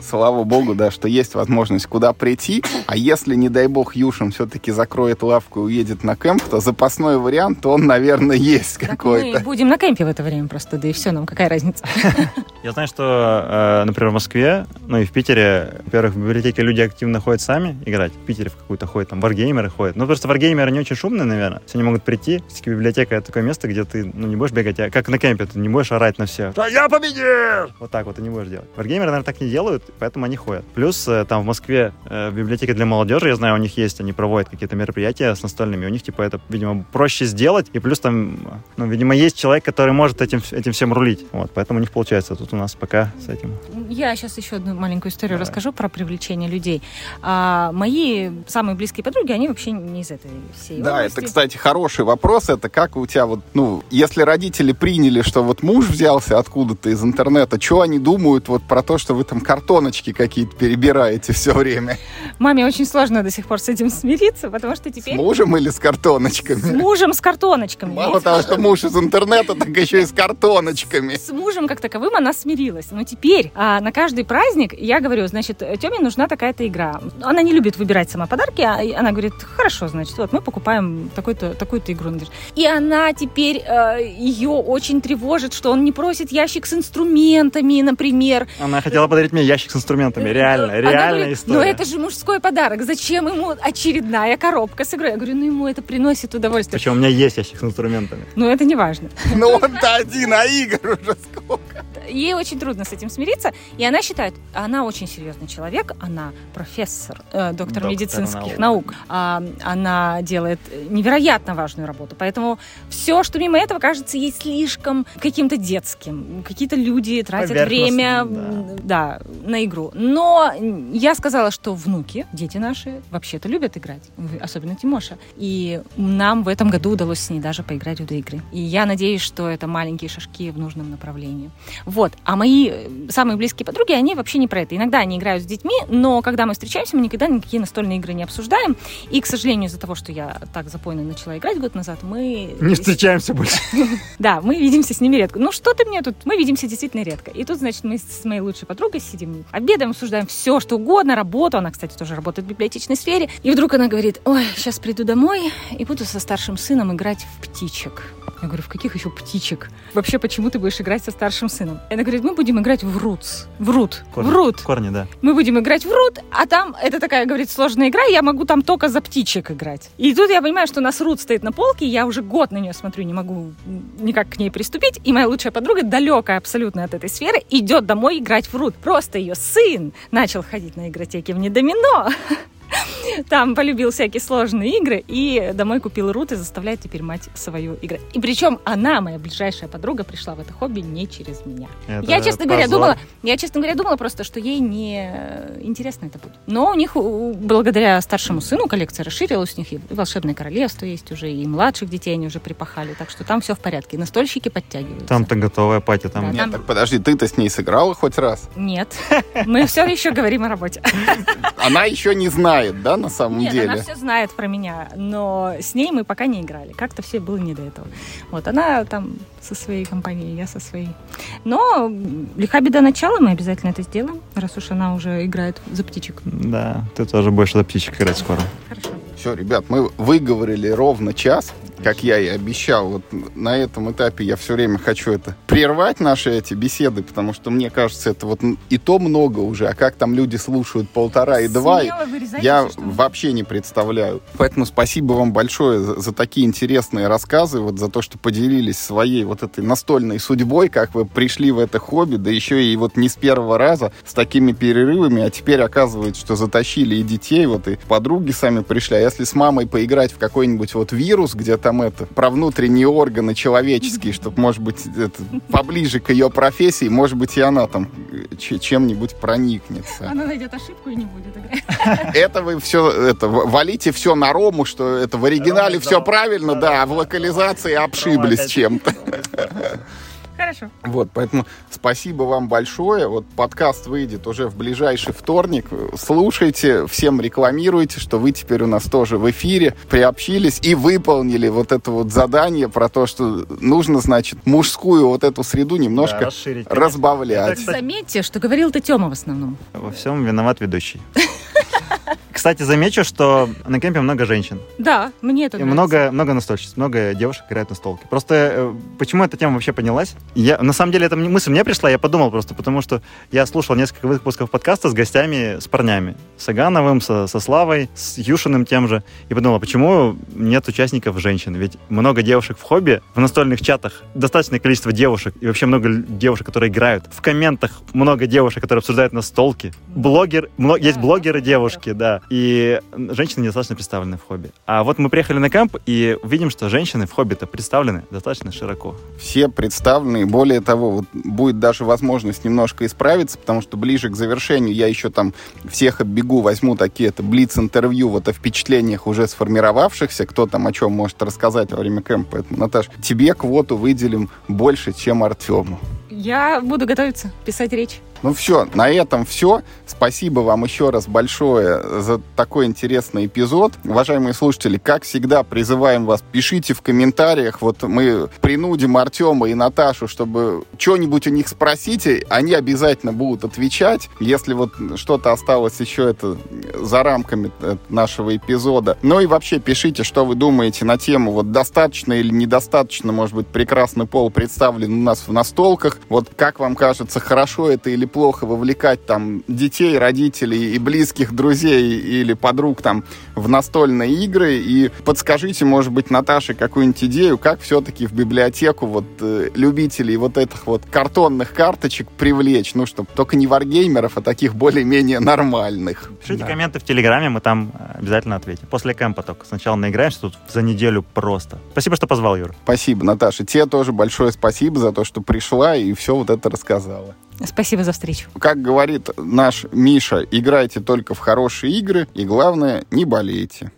Слава богу, да, что есть возможность куда прийти. А если, не дай бог, Юшин все-таки закроет лавку и уедет на кемп, то запасной вариант, он, наверное, есть какой-то. Мы будем на кемпе в это время просто, да и все, нам какая разница. [LAUGHS] Я знаю, что, э, например, в Москве, ну и в Питере, во-первых, в библиотеке люди активно ходят сами играть. В Питере в какую-то ходят, там, варгеймеры ходят. Ну, просто варгеймеры не очень шумные, наверное. Все они могут прийти. Все-таки библиотека — это такое место, где ты, ну, не будешь бегать, а как на кемпе, ты не будешь орать на всех. Да я победил! Вот так вот ты не будешь делать. Варгеймеры, наверное, так не делают, поэтому они ходят. Плюс э, там в Москве э, библиотека для молодежи, я знаю, у них есть, они проводят какие-то мероприятия с настольными, у них, типа, это, видимо, проще сделать, и плюс там, ну, видимо, есть человек, который может этим, этим всем рулить. Вот, поэтому у них получается. Тут у нас пока с этим. Я сейчас еще одну маленькую историю Давай. расскажу про привлечение людей. А, мои самые близкие подруги, они вообще не из этой всей Да, области. это, кстати, хороший вопрос. Это как у тебя вот, ну, если родители приняли, что вот муж взялся откуда-то из интернета, что они думают вот про то, что вы там картоночки какие-то перебираете все время? Маме очень сложно до сих пор с этим смириться, потому что теперь... С мужем или с картоночками? С мужем с картоночками. Мало того, что муж из интернета, так еще и с картоночками. С мужем как таковым она смирилась. Но теперь а, на каждый праздник я говорю, значит, Теме нужна такая-то игра. Она не любит выбирать сама подарки, а она говорит, хорошо, значит, вот мы покупаем такую-то такую игру. И она теперь, э, ее очень тревожит, что он не просит ящик с инструментами, например. Она хотела подарить мне ящик с инструментами, реально, она реальная говорит, история. Но это же мужской подарок, зачем ему очередная коробка с игрой? Я говорю, ну ему это приносит удовольствие. Причем у меня есть ящик с инструментами. Ну это не важно. Ну он-то один, а игр уже сколько ей очень трудно с этим смириться, и она считает, она очень серьезный человек, она профессор, э, доктор, доктор медицинских наук, наук. А, она делает невероятно важную работу, поэтому все, что мимо этого кажется ей слишком каким-то детским, какие-то люди тратят время да. да, на игру. Но я сказала, что внуки, дети наши, вообще-то любят играть, особенно Тимоша, и нам в этом году удалось с ней даже поиграть в две игры. И я надеюсь, что это маленькие шажки в нужном направлении. Вот. А мои э, самые близкие подруги, они вообще не про это. Иногда они играют с детьми, но когда мы встречаемся, мы никогда никакие настольные игры не обсуждаем. И, к сожалению, из-за того, что я так запойно начала играть год назад, мы... Не встречаемся больше. [LAUGHS] Да, мы видимся с ними редко. Ну, что ты мне тут? Мы видимся действительно редко. И тут, значит, мы с моей лучшей подругой сидим, обедаем, обсуждаем все, что угодно, работу. Она, кстати, тоже работает в библиотечной сфере. И вдруг она говорит, ой, сейчас приду домой и буду со старшим сыном играть в птичек. Я говорю, в каких еще птичек? Вообще, почему ты будешь играть со старшим сыном? Она говорит, мы будем играть в Рутс. В Рут. Корни. В Рут. Корни, да. Мы будем играть в Рут, а там, это такая, говорит, сложная игра, я могу там только за птичек играть. И тут я понимаю, что у нас Рут стоит на полке, я уже год на нее смотрю, не могу никак к ней приступить, и моя лучшая подруга, далекая абсолютно от этой сферы, идет домой играть в Рут. Просто ее сын начал ходить на игротеки в недомино. Там полюбил всякие сложные игры и домой купил рут и заставляет теперь мать свою играть. И причем она, моя ближайшая подруга, пришла в это хобби не через меня. Это я, честно позор. говоря, думала, я, честно говоря, думала просто, что ей не интересно это будет. Но у них, благодаря старшему сыну, коллекция расширилась, у них и волшебное королевство есть уже, и младших детей они уже припахали, так что там все в порядке. Настольщики подтягиваются. Там-то готовая пати. Там... Да, Нет, там... так подожди, ты-то с ней сыграла хоть раз? Нет. Мы все еще говорим о работе. Она еще не знает, да, на самом Нет, деле? она все знает про меня, но с ней мы пока не играли. Как-то все было не до этого. Вот, она там со своей компанией, я со своей. Но лиха беда начала, мы обязательно это сделаем, раз уж она уже играет за птичек. Да, ты тоже будешь за птичек играть скоро. Хорошо. Все, ребят, мы выговорили ровно час. Как я и обещал. Вот на этом этапе я все время хочу это прервать наши эти беседы, потому что мне кажется, это вот и то много уже, а как там люди слушают полтора и два, я вообще не представляю. Поэтому спасибо вам большое за, за такие интересные рассказы, вот за то, что поделились своей вот этой настольной судьбой, как вы пришли в это хобби, да еще и вот не с первого раза, с такими перерывами, а теперь оказывается, что затащили и детей, вот и подруги сами пришли. А если с мамой поиграть в какой-нибудь вот вирус, где там это, про внутренние органы человеческие, чтобы, может быть, это, поближе к ее профессии, может быть, и она там чем-нибудь проникнется. Она найдет ошибку и не будет играть. Это вы все, это, валите все на Рому, что это в оригинале все правильно, да, а в локализации обшиблись чем-то. Хорошо. Вот, поэтому спасибо вам большое. Вот подкаст выйдет уже в ближайший вторник. Слушайте, всем рекламируйте, что вы теперь у нас тоже в эфире приобщились и выполнили вот это вот задание про то, что нужно, значит, мужскую вот эту среду немножко да, расширить, разбавлять. Заметьте, что говорил ты Тёма в основном. Во всем виноват ведущий. [LAUGHS] Кстати, замечу, что на кемпе много женщин. Да, мне это и много, много настольщиц, много девушек играют на столке. Просто э, почему эта тема вообще поднялась? Я, на самом деле, эта мысль мне пришла, я подумал просто, потому что я слушал несколько выпусков подкаста с гостями, с парнями. С Агановым, со, со Славой, с Юшиным тем же. И подумал, почему нет участников женщин? Ведь много девушек в хобби, в настольных чатах достаточное количество девушек, и вообще много девушек, которые играют. В комментах много девушек, которые обсуждают настолки. Блогер, есть блогеры девушки, да и женщины недостаточно представлены в хобби. А вот мы приехали на камп и видим, что женщины в хобби-то представлены достаточно широко. Все представлены, и более того, вот будет даже возможность немножко исправиться, потому что ближе к завершению я еще там всех оббегу, возьму такие это блиц-интервью вот о впечатлениях уже сформировавшихся, кто там о чем может рассказать во время кемпа. Поэтому, Наташ, тебе квоту выделим больше, чем Артему. Я буду готовиться, писать речь. Ну все, на этом все. Спасибо вам еще раз большое за такой интересный эпизод. Уважаемые слушатели, как всегда, призываем вас, пишите в комментариях. Вот мы принудим Артема и Наташу, чтобы что-нибудь у них спросите. Они обязательно будут отвечать. Если вот что-то осталось еще это за рамками нашего эпизода. Ну и вообще пишите, что вы думаете на тему, вот достаточно или недостаточно, может быть, прекрасный пол представлен у нас в настолках. Вот как вам кажется, хорошо это или плохо вовлекать там детей, родителей и близких друзей или подруг там в настольные игры. И подскажите, может быть, Наташе какую-нибудь идею, как все-таки в библиотеку вот э, любителей вот этих вот картонных карточек привлечь. Ну, чтобы только не варгеймеров, а таких более-менее нормальных. Пишите да. комменты в Телеграме, мы там э, обязательно ответим. После кемпа только. Сначала наиграемся тут за неделю просто. Спасибо, что позвал, Юр. Спасибо, Наташа. Тебе тоже большое спасибо за то, что пришла и все вот это рассказала. Спасибо за встречу. Как говорит наш Миша, играйте только в хорошие игры и, главное, не болейте.